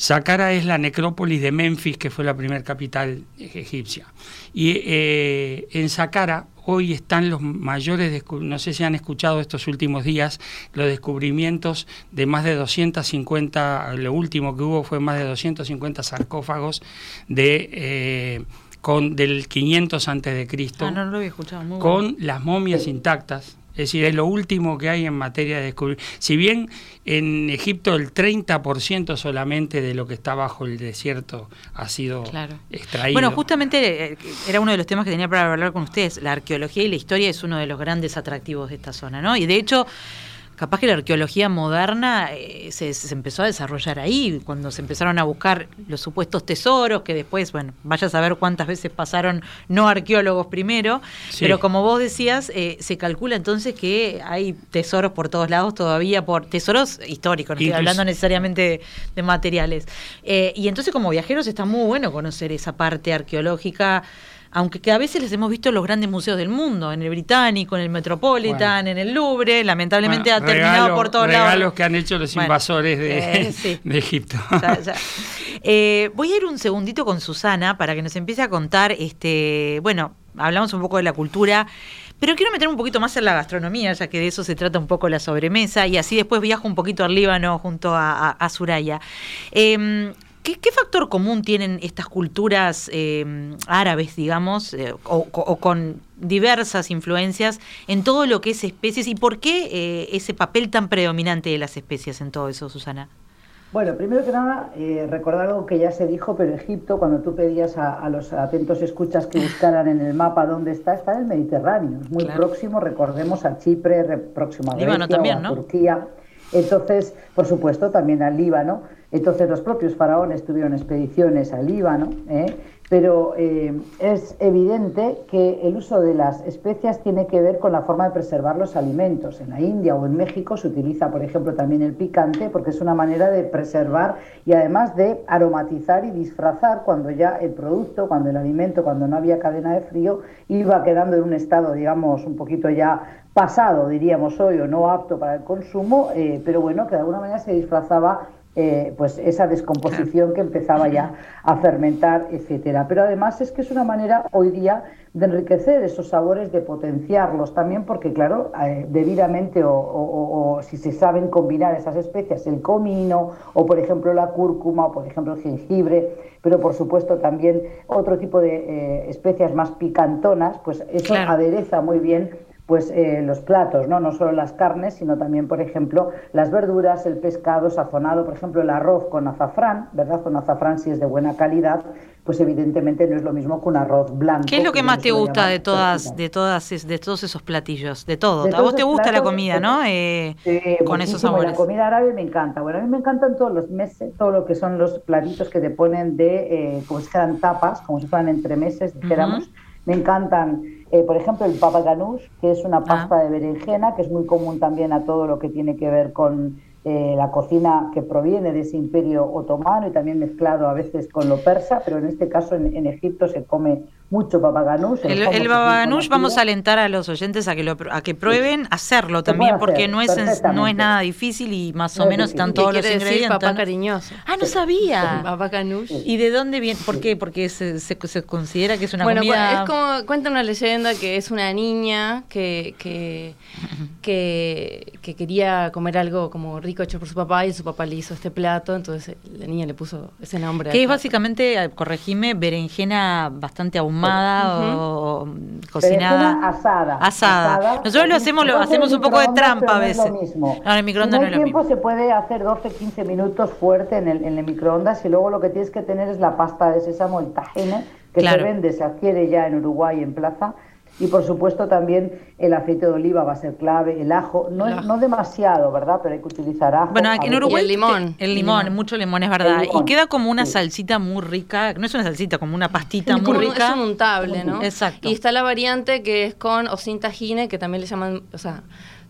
Speaker 4: Saqqara es la necrópolis de Memphis, que fue la primera capital egipcia. Y eh, en Saqqara hoy están los mayores, no sé si han escuchado estos últimos días, los descubrimientos de más de 250, lo último que hubo fue más de 250 sarcófagos de... Eh, con del 500 antes de Cristo,
Speaker 2: ah,
Speaker 4: con las momias intactas, es decir, es lo último que hay en materia de descubrir. Si bien en Egipto el 30% solamente de lo que está bajo el desierto ha sido extraído.
Speaker 2: Bueno, justamente eh, era uno de los temas que tenía para hablar con ustedes. La arqueología y la historia es uno de los grandes atractivos de esta zona, ¿no? Y de hecho capaz que la arqueología moderna eh, se, empezó a desarrollar ahí, cuando se empezaron a buscar los supuestos tesoros, que después, bueno, vaya a saber cuántas veces pasaron no arqueólogos primero, pero como vos decías, eh, se calcula entonces que hay tesoros por todos lados todavía, por tesoros históricos, no estoy hablando necesariamente de, materiales. Eh, y entonces como viajeros está muy bueno conocer esa parte arqueológica aunque que a veces les hemos visto en los grandes museos del mundo, en el Británico, en el Metropolitan, en el Louvre, lamentablemente ha terminado por todos lados.
Speaker 4: Regalos que han hecho los invasores de, eh, Egipto.
Speaker 2: Eh, voy a ir un segundito con Susana para que nos empiece a contar, este, bueno, hablamos un poco de la cultura, pero quiero meter un poquito más en la gastronomía, ya que de eso se trata un poco la sobremesa, y así después viajo un poquito al Líbano junto a, a, Suraya. Em, ¿Qué, factor común tienen estas culturas em, árabes, digamos, eh, o, con diversas influencias en todo lo que es especies y por qué eh, ese papel tan predominante de las especies en todo eso, Susana?
Speaker 3: Bueno, primero que nada, eh, recordar algo que ya se dijo, pero Egipto, cuando tú pedías a, los atentos escuchas que buscaran en el mapa dónde está, está en el Mediterráneo, es muy próximo, recordemos a Chipre, próximo a Grecia, también, a Turquía. Entonces, por supuesto, también al Líbano. Entonces, los propios faraones tuvieron expediciones al Líbano. ¿eh? pero eh, es evidente que el uso de las especias tiene que ver con la forma de preservar los alimentos. En la India o en México se utiliza, por ejemplo, también el picante porque es una manera de preservar y además de aromatizar y disfrazar cuando ya el producto, cuando el alimento, cuando no había cadena de frío, iba quedando en un estado, digamos, un poquito ya pasado, diríamos hoy, o no apto para el consumo, eh, pero bueno, que de alguna manera se disfrazaba eh, pues esa descomposición que empezaba ya a fermentar, etcétera. Pero además es que es una manera hoy día de enriquecer esos sabores, de potenciarlos también, porque claro, eh, debidamente o, si se saben combinar esas especias, el comino o por ejemplo la cúrcuma o por ejemplo el jengibre, pero por supuesto también otro tipo de eh, especias más picantonas, pues eso adereza muy bien pues eh, los platos, ¿no? no solo las carnes, sino también, por ejemplo, las verduras, el pescado sazonado, por ejemplo, el arroz con azafrán, ¿verdad? Con azafrán si es de buena calidad, pues evidentemente no es lo mismo que un arroz blanco.
Speaker 2: ¿Qué es lo que, más te gusta de todas, de todas, de todos esos platillos? De todo. a vos te gusta la comida, ¿no? Eh,
Speaker 3: con esos sabores. La comida árabe me encanta. Bueno, a mí me encantan todos los meses, todo lo que son los platitos que te ponen de, eh, como si fueran tapas, como si fueran entremeses, dijéramos. Me encantan eh, por ejemplo, el papa ganoush, que es una ah. pasta de berenjena, que es muy común también a todo lo que tiene que ver con eh, la cocina que proviene de ese imperio otomano y también mezclado a veces con lo persa, pero en este caso en, Egipto se come mucho babaganush.
Speaker 2: El, el, babaganush vamos a alentar a los oyentes a que lo, a que prueben hacerlo también porque no es no es nada difícil y más o menos están todos los ingredientes.
Speaker 5: papá cariñoso.
Speaker 2: Ah, no sabía. Babaganush. ¿Y de dónde viene? ¿Por qué? Porque se, se, considera que es una
Speaker 5: bueno,
Speaker 2: comida...
Speaker 5: es como cuenta una leyenda que es una niña que que, que, que quería comer algo como rico hecho por su papá y su papá le hizo este plato, entonces la niña le puso ese nombre.
Speaker 2: Que es básicamente, corregime, berenjena bastante ahumada o cocinada.
Speaker 3: Asada,
Speaker 2: asada. Nosotros lo hacemos, lo hacemos un poco de trampa a veces.
Speaker 3: No, mismo. en el microondas no, es lo tiempo se puede hacer 12, 15 minutos fuerte en el, en el microondas y luego lo que tienes que tener es la pasta de sésamo, el tajine, que se vende, se adquiere ya en Uruguay en plaza y por supuesto también el aceite de oliva va a ser clave, el ajo, no, es, no demasiado, ¿verdad? Pero hay que utilizar ajo.
Speaker 2: Bueno, en Uruguay el limón. El limón, mucho limón, es verdad. Y queda como una salsita muy rica, no es una salsita, como una pastita muy rica.
Speaker 5: Es un untable, ¿no?
Speaker 2: Exacto.
Speaker 5: Y está la variante que es con o sin tajine, que también le llaman, o sea,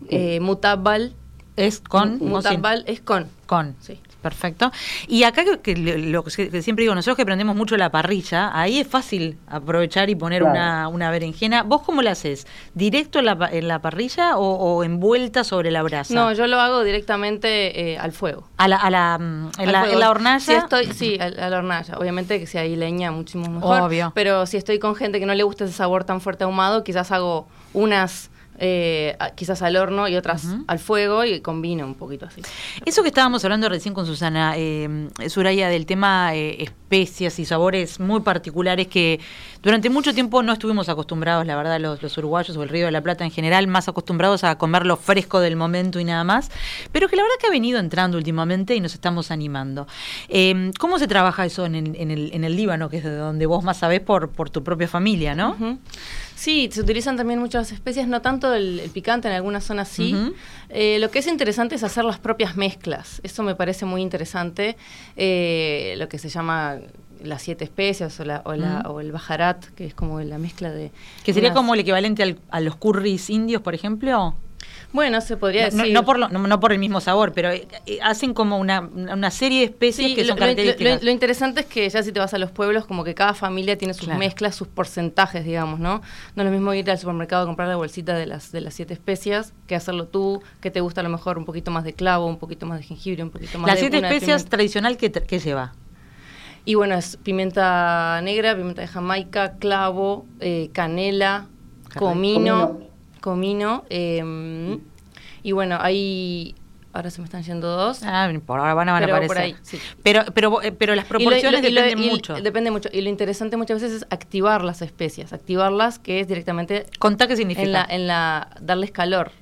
Speaker 5: eh, mutabal.
Speaker 2: Es con.
Speaker 5: Mutabal es con.
Speaker 2: Con. Sí. Perfecto. Y acá que, lo que siempre digo, nosotros que aprendemos mucho la parrilla, ahí es fácil aprovechar y poner una, una, berenjena. ¿Vos cómo la haces? ¿Directo en la, en la parrilla o, envuelta sobre la brasa?
Speaker 5: No, yo lo hago directamente eh, al fuego.
Speaker 2: ¿A la, a la, mm, en, la, hornalla?
Speaker 5: Si estoy, sí, a, la hornalla. Obviamente que si hay leña, muchísimo mejor.
Speaker 2: Obvio.
Speaker 5: Pero si estoy con gente que no le gusta ese sabor tan fuerte ahumado, quizás hago unas eh, quizás al horno y otras al fuego y combina un poquito así.
Speaker 2: Eso que estábamos hablando recién con Susana eh, Suraya del tema eh, especias y sabores muy particulares que durante mucho tiempo no estuvimos acostumbrados, la verdad, los, los, uruguayos o el Río de la Plata en general, más acostumbrados a comer lo fresco del momento y nada más, pero que la verdad que ha venido entrando últimamente y nos estamos animando. Eh, ¿Cómo se trabaja eso en el, en, el, en el Líbano, que es de donde vos más sabés por, por tu propia familia, no?
Speaker 5: Sí, se utilizan también muchas especies, no tanto el, picante, en algunas zonas sí. Eh, lo que es interesante es hacer las propias mezclas. Eso me parece muy interesante. Eh, lo que se llama las siete especias o, la, o, la, o, el bajarat, que es como la mezcla de...
Speaker 2: Que sería como el equivalente a los curries indios, por ejemplo.
Speaker 5: Bueno, se podría decir.
Speaker 2: No, por, no, por el mismo sabor, pero eh, eh, hacen como una, una, serie de especies que son características.
Speaker 5: Lo, interesante es que ya si te vas a los pueblos, como que cada familia tiene sus mezclas, sus porcentajes, digamos, ¿no? No es lo mismo ir al supermercado a comprar la bolsita de las, de las siete especias que hacerlo tú, que te gusta a lo mejor un poquito más de clavo, un poquito más de jengibre, un poquito más
Speaker 2: ¿Las
Speaker 5: de...
Speaker 2: siete especias tradicional que, que lleva?
Speaker 5: Y bueno, es pimienta negra, pimienta de Jamaica, clavo, eh, canela, comino, comino. Em, y bueno, hay ahora se me están yendo dos.
Speaker 2: Ah, por ahora van, a aparecer. pero, pero, eh, pero las proporciones dependen mucho.
Speaker 5: Depende mucho. Y lo interesante muchas veces es activar las especias. Activarlas, que es directamente.
Speaker 2: ¿Contá qué significa?
Speaker 5: En la, en la, darles calor.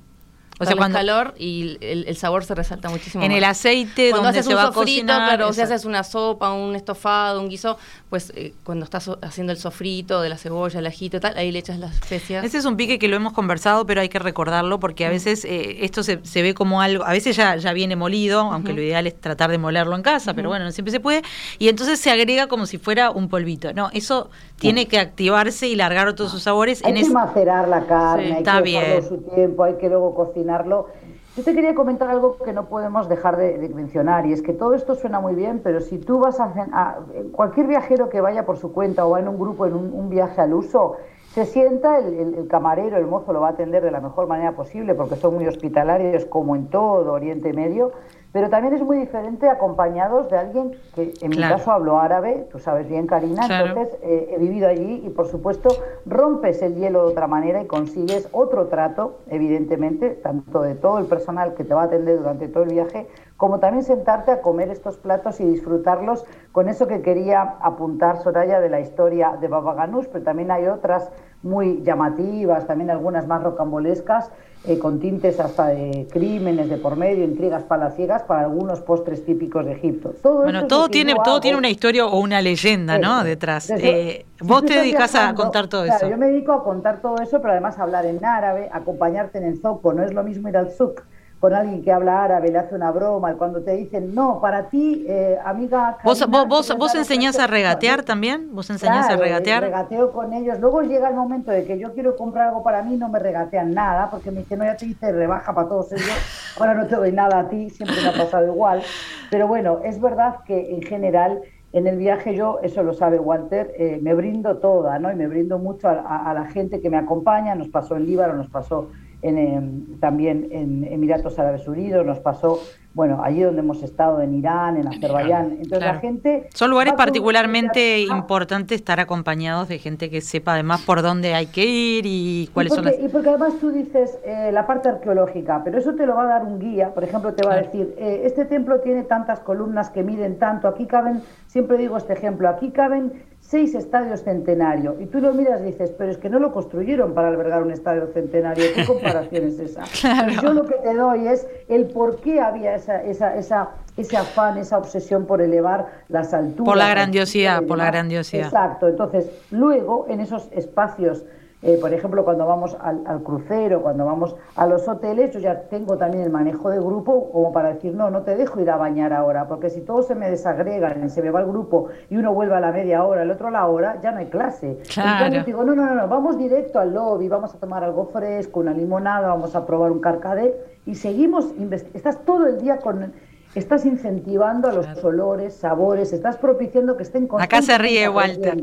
Speaker 5: O sea, cuando calor y el, sabor se resalta muchísimo.
Speaker 2: En el aceite cuando donde haces se un va sofrito, a
Speaker 5: claro, o si haces una sopa, un estofado, un guiso, pues eh, cuando estás haciendo el sofrito de la cebolla, el ajito y tal, ahí le echas las especias.
Speaker 2: Ese es un pique que lo hemos conversado, pero hay que recordarlo porque a veces eh, esto se, ve como algo, a veces ya, ya viene molido, aunque lo ideal es tratar de molerlo en casa, pero bueno, no siempre se puede, y entonces se agrega como si fuera un polvito. No, eso tiene que activarse y largar todos sus sabores.
Speaker 3: Hay que macerar la carne, hay que bien. su tiempo, hay que luego cocinarlo. Yo te quería comentar algo que no podemos dejar de, mencionar y es que todo esto suena muy bien, pero si tú vas a, cualquier viajero que vaya por su cuenta o va en un grupo en un, viaje al uso, se sienta, el, camarero, el mozo lo va a atender de la mejor manera posible porque son muy hospitalarios como en todo Oriente Medio, pero también es muy diferente acompañados de alguien que en mi caso hablo árabe, tú sabes bien Karina, entonces eh, he vivido allí y por supuesto rompes el hielo de otra manera y consigues otro trato, evidentemente, tanto de todo el personal que te va a atender durante todo el viaje, como también sentarte a comer estos platos y disfrutarlos con eso que quería apuntar Soraya de la historia de Baba Ganoush, pero también hay otras muy llamativas, también algunas más rocambolescas eh, con tintes hasta de crímenes de por medio, intrigas palaciegas para algunos postres típicos de Egipto.
Speaker 2: Todo bueno, todo tiene, todo tiene una historia o una leyenda, ¿no? Detrás. Eh, vos te dedicas a contar todo
Speaker 3: claro,
Speaker 2: eso.
Speaker 3: Yo me dedico a contar todo eso, pero además a hablar en árabe, acompañarte en el zoco. No es lo mismo ir al zouk con alguien que habla árabe, le hace una broma, cuando te dicen, no, para ti, eh, amiga...
Speaker 2: ¿Vos, vos, vos, enseñás a regatear también? ¿Vos enseñás a regatear?
Speaker 3: regateo con ellos. Luego llega el momento de que yo quiero comprar algo para mí, no me regatean nada, porque me dicen, no, ya te hice rebaja para todos ellos, ahora no te doy nada a ti, siempre me ha pasado igual. Pero bueno, es verdad que en general... En el viaje yo, eso lo sabe Walter, eh, me brindo toda, ¿no? Y me brindo mucho a, a, la gente que me acompaña, nos pasó en Líbano, nos pasó en, también en Emiratos Árabes Unidos, nos pasó, bueno, allí donde hemos estado, en Irán, en Azerbaiyán. Entonces la gente...
Speaker 2: Son lugares particularmente importantes estar acompañados de gente que sepa además por dónde hay que ir y cuáles son las...
Speaker 3: Y porque además tú dices eh, la parte arqueológica, pero eso te lo va a dar un guía, por ejemplo, te va a decir, eh, este templo tiene tantas columnas que miden tanto, aquí caben, siempre digo este ejemplo, aquí caben seis estadios centenario. Y tú lo miras y dices, pero es que no lo construyeron para albergar un estadio centenario. ¿Qué comparación es esa? Yo lo que te doy es el por qué había esa, esa, esa, ese afán, esa obsesión por elevar las alturas.
Speaker 2: Por la grandiosidad, por la grandiosidad.
Speaker 3: Exacto. Entonces, luego, en esos espacios eh, por ejemplo, cuando vamos al, crucero, cuando vamos a los hoteles, yo ya tengo también el manejo de grupo como para decir, no, no te dejo ir a bañar ahora, porque si todo se me desagrega, se me va el grupo y uno vuelve a la media hora, el otro a la hora, ya no hay clase. Entonces digo, no, no, no, no, vamos directo al lobby, vamos a tomar algo fresco, una limonada, vamos a probar un carcadé y seguimos, estás todo el día con estás incentivando a los olores, sabores, estás propiciando que estén
Speaker 2: Acá se ríe Walter.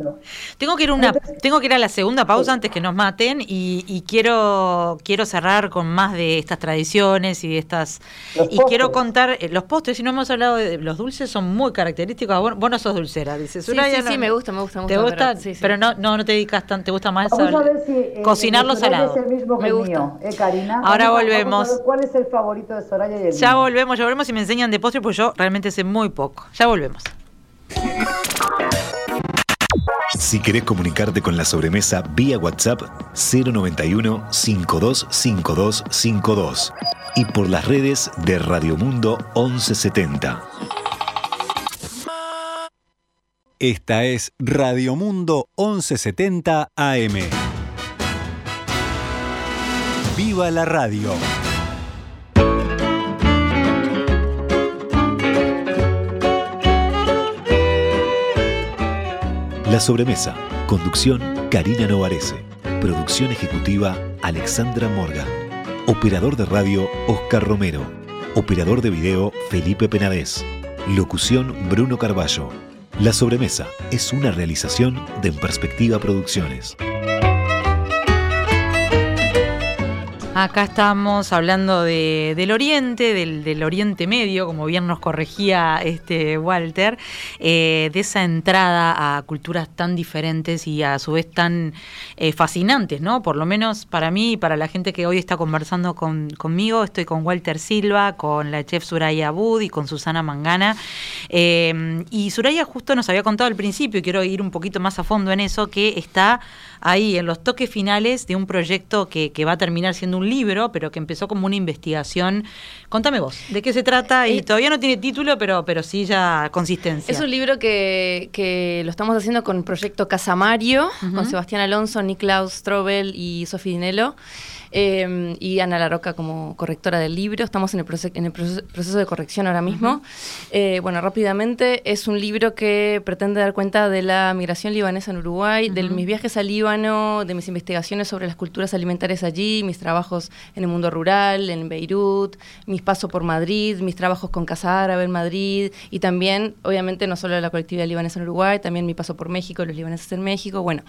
Speaker 2: Tengo que ir una, tengo que ir a la segunda pausa antes que nos maten y, quiero quiero cerrar con más de estas tradiciones y de estas y quiero contar eh, los postres. Si no hemos hablado de los dulces son muy característicos. Vos, vos no sos dulcera, dices.
Speaker 5: Sí, sí, sí, me gusta, me gusta.
Speaker 2: ¿Te gusta? Pero, no, no, no te dedicas tanto, te gusta más Vamos a ver si, eh, cocinar los salados.
Speaker 3: Es el mismo me gusta. eh, Karina.
Speaker 2: Ahora volvemos.
Speaker 3: ¿Cuál es el favorito de Soraya y el
Speaker 2: Ya volvemos, ya volvemos y me enseñan de postre, pues yo realmente sé muy poco. Ya volvemos.
Speaker 1: Si querés comunicarte con la sobremesa vía WhatsApp 091 525252 y por las redes de Radio Mundo 1170.
Speaker 7: Esta es Radio Mundo 1170 AM. ¡Viva la radio!
Speaker 1: La sobremesa. Conducción Karina Novarese. Producción ejecutiva Alexandra Morgan. Operador de radio Oscar Romero. Operador de video Felipe Penadez. Locución Bruno Carballo. La sobremesa es una realización de En Perspectiva Producciones.
Speaker 2: Acá estamos hablando de, del Oriente, del, Oriente Medio, como bien nos corregía este Walter, eh, de esa entrada a culturas tan diferentes y a su vez tan eh, fascinantes, ¿no? Por lo menos para mí y para la gente que hoy está conversando con, conmigo, estoy con Walter Silva, con la chef Suraya Bud y con Susana Mangana. Eh, y Suraya justo nos había contado al principio, y quiero ir un poquito más a fondo en eso, que está ahí en los toques finales de un proyecto que, que va a terminar siendo un libro, pero que empezó como una investigación. Contame vos, ¿de qué se trata? Y
Speaker 5: Eh,
Speaker 2: todavía no tiene título, pero, pero sí ya consistencia.
Speaker 5: Es un libro que, que lo estamos haciendo con el proyecto Casamario,
Speaker 2: Ujú.
Speaker 5: con Sebastián Alonso, Niklaus Strobel y Sofi Dinelo. Eh, y Ana Laroca como correctora del libro. Estamos en el, proce- en el proceso, proceso de corrección ahora mismo. Eh, bueno, rápidamente, es un libro que pretende dar cuenta de la migración libanesa en Uruguay, de mis viajes al Líbano, de mis investigaciones sobre las culturas alimentarias allí, mis trabajos en el mundo rural, en Beirut, mis pasos por Madrid, mis trabajos con Casa Árabe en Madrid y también, obviamente, no solo la colectividad libanesa en Uruguay, también mi paso por México, los libaneses en México. Bueno,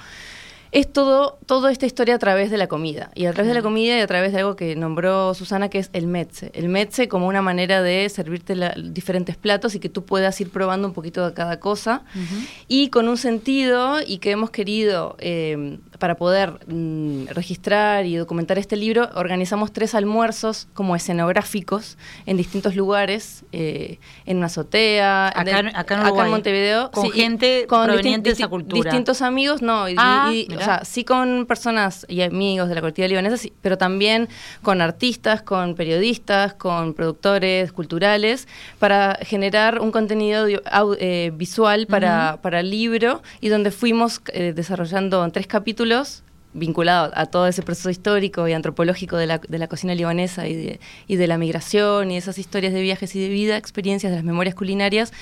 Speaker 5: es todo, toda esta historia a través de la comida. Y a través de la comida y a través de algo que nombró Susana, que es el metze. El metze como una manera de servirte la- diferentes platos y que tú puedas ir probando un poquito de cada cosa. Y con un sentido y que hemos querido, eh, para poder mm, registrar y documentar este libro, organizamos tres almuerzos como escenográficos en distintos lugares, eh, en una azotea,
Speaker 2: Acá en- acá en
Speaker 5: Montevideo.
Speaker 2: con gente proveniente de esa cultura.
Speaker 5: Distintos amigos, no, y-
Speaker 2: Ah,
Speaker 5: y-. o sea, sí con personas y amigos de la colectividad libanesa, sí, pero también con artistas, con periodistas, con productores culturales, para generar un contenido audio- eh, visual para, para el libro y donde fuimos eh, desarrollando en tres capítulos vinculado a todo ese proceso histórico y antropológico de la, de la cocina libanesa y de, y de la migración y esas historias de viajes y de vida, experiencias de las memorias culinarias,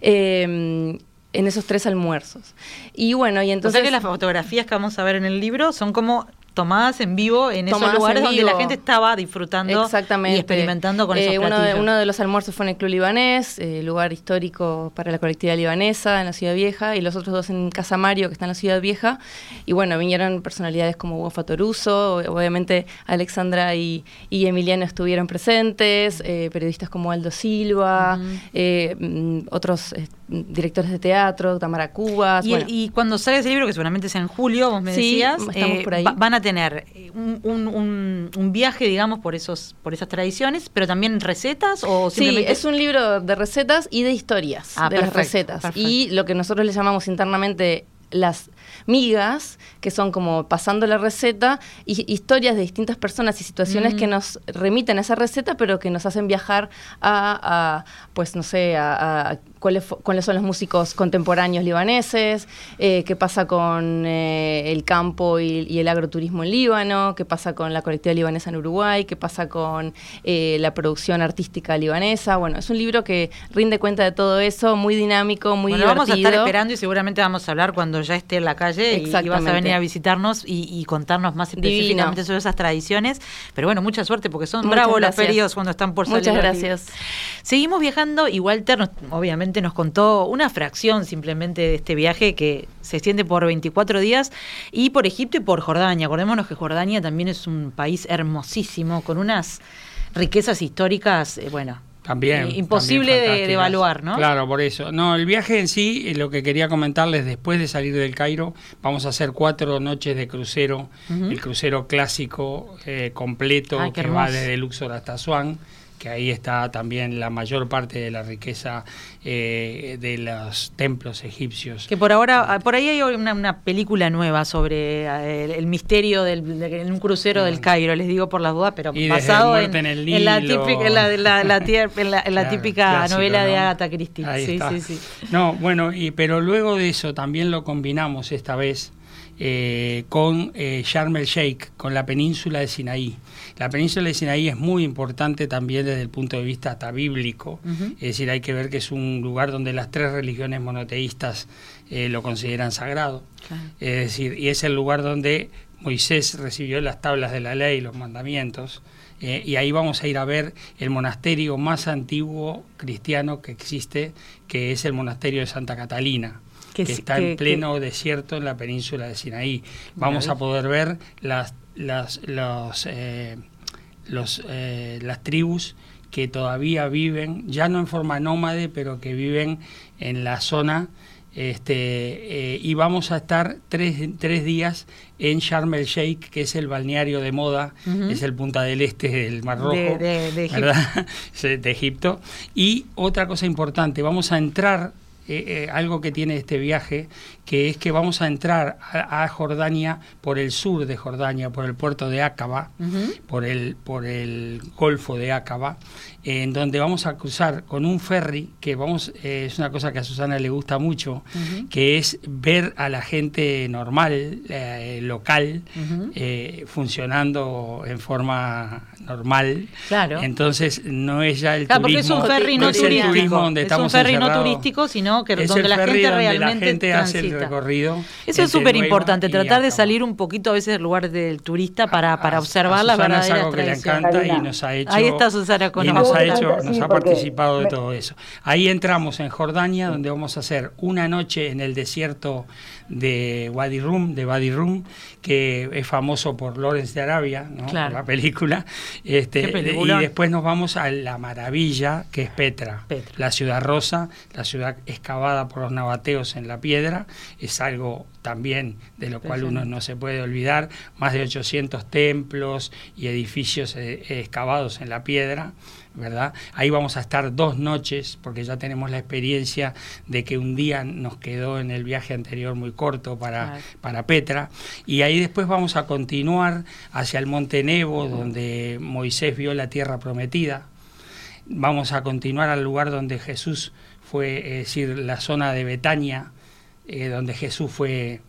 Speaker 5: eh, en esos tres almuerzos. Y bueno, y
Speaker 2: Entonces
Speaker 5: entonces...
Speaker 2: que las fotografías que vamos a ver en el libro son como tomadas en vivo en esos
Speaker 5: en
Speaker 2: lugares donde la gente estaba disfrutando
Speaker 5: Exactamente.
Speaker 2: y experimentando con esos
Speaker 5: Eh, uno, de,
Speaker 2: platillos.
Speaker 5: uno de los almuerzos fue en el Club Libanés, eh, lugar histórico para la colectividad libanesa en la Ciudad Vieja, y los otros dos en Casa Mario, que está en la Ciudad Vieja. Y bueno, vinieron personalidades como Hugo Fatoruso, o- obviamente Alexandra y, y Emiliano estuvieron presentes, eh, periodistas como Aldo Silva,
Speaker 2: Ujú.
Speaker 5: eh, mm, otros directores de teatro, Tamara Cubas.
Speaker 2: Y,
Speaker 5: bueno.
Speaker 2: y cuando sale ese libro, que seguramente sea en julio, vos me
Speaker 5: Sí,
Speaker 2: decías, eh,
Speaker 5: por ahí.
Speaker 2: va- van a tener eh, un, un- un- viaje, digamos, por esos por esas tradiciones, pero también recetas o
Speaker 5: Sí, es un libro de recetas y de historias
Speaker 2: Ah,
Speaker 5: de las recetas.
Speaker 2: perfecto.
Speaker 5: Y lo que nosotros le llamamos internamente las migas, que son como pasando la receta, y historias de distintas personas y situaciones
Speaker 2: Mm.
Speaker 5: que nos remiten a esa receta, pero que nos hacen viajar a, a, pues no sé, a, a cuáles, cuáles son los músicos contemporáneos libaneses, eh, qué pasa con eh, el campo y, y el agroturismo en Líbano, qué pasa con la colectividad libanesa en Uruguay, qué pasa con eh, la producción artística libanesa. Bueno, es un libro que rinde cuenta de todo eso, muy dinámico, muy
Speaker 2: bueno, vamos a
Speaker 5: divertido.
Speaker 2: estar esperando y seguramente vamos a hablar cuando ya esté en la calle y- y, vas a venir a visitarnos y, y contarnos más
Speaker 5: Divino.
Speaker 2: específicamente sobre esas tradiciones. Pero bueno, mucha suerte porque son
Speaker 5: Muchas
Speaker 2: bravos los ferios cuando están por salir.
Speaker 5: Muchas gracias.
Speaker 2: Seguimos viajando y Walter nos- nos contó una fracción simplemente de este viaje que se extiende por 24 días y por Egipto y por Jordania. Acordémonos que Jordania también es un país hermosísimo con unas riquezas históricas, eh, bueno,
Speaker 4: También.
Speaker 2: eh, imposible
Speaker 4: también
Speaker 2: de, de evaluar, ¿no?
Speaker 4: Claro, por eso. No, el viaje en sí, eh, lo que quería comentarles después de salir del Cairo, vamos a hacer cuatro noches de crucero, el crucero clásico eh, completo
Speaker 2: Ay,
Speaker 4: que va desde Luxor hasta Asuán que ahí está también la mayor parte de la riqueza eh, de los templos egipcios.
Speaker 2: Que por ahora, ah, por ahí hay una, una película nueva sobre eh, el, el misterio del, de- en un crucero del Cairo, les digo por las dudas, pero
Speaker 4: Y
Speaker 2: basado en,
Speaker 4: Muerte en el
Speaker 2: en la típica, en la,
Speaker 4: Claro,
Speaker 2: típica
Speaker 4: clásico,
Speaker 2: novela de. Agatha Christie. Sí, sí, sí.
Speaker 4: No, bueno, y, pero luego de eso también lo combinamos esta vez eh, con eh, Sharm el Sheikh, con la península de Sinaí. La península de Sinaí es muy importante también desde el punto de vista hasta bíblico, es decir, hay que ver que es un lugar donde las tres religiones monoteístas eh, lo consideran sagrado.
Speaker 2: Claro.
Speaker 4: Es decir, y es el lugar donde Moisés recibió las tablas de la ley, los mandamientos, eh, y ahí vamos a ir a ver el monasterio más antiguo cristiano que existe, que es el monasterio de Santa Catalina,
Speaker 2: Que
Speaker 4: está
Speaker 2: que-
Speaker 4: en pleno desierto en la península de Sinaí. Vamos
Speaker 2: Maravilla.
Speaker 4: a poder ver las, las, los, eh, los, las tribus que todavía viven, ya no en forma nómade, pero que viven en la zona. Este, y vamos a estar tres, tres, días en Sharm el Sheikh, que es el balneario de moda, es el punta del este del Mar Rojo,
Speaker 2: de, de,
Speaker 4: Egipto. de Egipto. Y otra cosa importante, vamos a entrar eh, eh, algo que tiene este viaje, que es que vamos a entrar a, Jordania por el sur de Jordania, por el puerto de Aqaba, por, el, por el Golfo de Aqaba, en donde vamos a cruzar con un ferry, que vamos, eh, es una cosa que a Susana le gusta mucho, que es ver a la gente normal, local, funcionando en forma normal.
Speaker 2: Claro.
Speaker 4: Entonces no es ya el
Speaker 2: claro,
Speaker 4: turismo.
Speaker 2: Porque es un ferry no, turístico.
Speaker 4: donde
Speaker 2: es
Speaker 4: estamos
Speaker 2: un ferry
Speaker 4: encerrados.
Speaker 2: no turístico, sino que
Speaker 4: es
Speaker 2: donde
Speaker 4: el
Speaker 2: la
Speaker 4: ferry
Speaker 2: gente
Speaker 4: donde
Speaker 2: realmente
Speaker 4: la gente hace el
Speaker 2: transita.
Speaker 4: recorrido.
Speaker 2: Eso es súper importante, tratar de salir un poquito a veces del lugar del turista para, para
Speaker 4: A-
Speaker 2: observar
Speaker 4: a
Speaker 2: las
Speaker 4: Susana es algo que le encanta y nos ha hecho
Speaker 2: Ahí está Susana con
Speaker 4: y nos ha hecho
Speaker 3: Sí,
Speaker 4: nos ha participado de
Speaker 3: me-
Speaker 4: todo eso. Ahí entramos en Jordania donde vamos a hacer una noche en el desierto de Wadi Rum de Wadi Rum que es famoso por Lawrence de Arabia ¿no?
Speaker 2: Claro.
Speaker 4: Por la película. Este y después nos vamos a la maravilla que es Petra,
Speaker 2: Petra.
Speaker 4: la ciudad rosa la ciudad excavada por los nabateos en la piedra. Es algo también de lo cual uno no se puede olvidar. Más de 800 templos y edificios eh, excavados en la piedra ¿verdad? Ahí vamos a estar dos noches, porque ya tenemos la experiencia de que un día nos quedó en el viaje anterior muy corto para, para Petra, y ahí después vamos a continuar hacia el Monte Nebo, donde Moisés vio la tierra prometida. Vamos a continuar al lugar donde Jesús fue, es decir, la zona de Betania, eh, donde Jesús fue,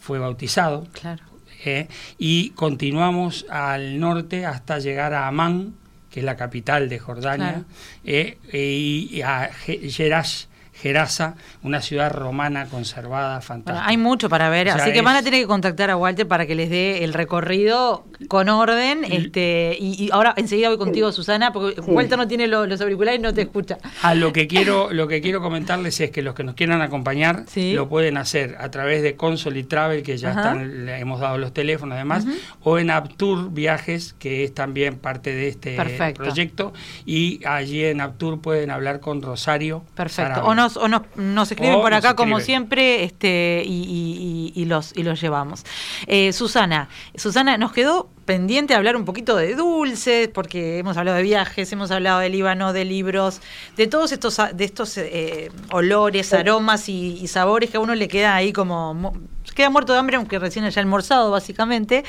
Speaker 4: fue bautizado.
Speaker 2: Claro.
Speaker 4: ¿eh? y continuamos al norte hasta llegar a Amán, que es la capital de Jordania,
Speaker 2: Claro.
Speaker 4: eh, y, y a Gerash, Gerasa, una ciudad romana conservada,
Speaker 2: Bueno,
Speaker 4: fantástica.
Speaker 2: hay mucho para ver,
Speaker 4: O sea,
Speaker 2: así que van a tener que contactar a Walter para que les dé el recorrido con orden. Este, y, y ahora enseguida voy contigo, Susana, porque
Speaker 3: Sí.
Speaker 2: Walter no tiene lo- los auriculares y no te escucha.
Speaker 4: A lo que quiero, lo que quiero comentarles es que los que nos quieran acompañar
Speaker 2: Sí.
Speaker 4: lo pueden hacer a través de Consol y Travel, que ya
Speaker 2: Ajá.
Speaker 4: están, le hemos dado los teléfonos además, o en Aptur Viajes, que es también parte de este
Speaker 2: Perfecto.
Speaker 4: proyecto, y allí en Aptur pueden hablar con Rosario.
Speaker 2: Perfecto.
Speaker 4: Sarabia.
Speaker 2: O nos, o nos, nos escriben
Speaker 4: O
Speaker 2: por acá como siempre este, y, y- y- y los, y los llevamos. Eh, Susana, Susana, nos quedó pendiente hablar un poquito de dulces, porque hemos hablado de viajes, hemos hablado de Líbano, de libros, de todos estos, a- de estos eh, olores, aromas y, y sabores que a uno le queda ahí como... queda muerto de hambre, aunque recién haya almorzado, básicamente.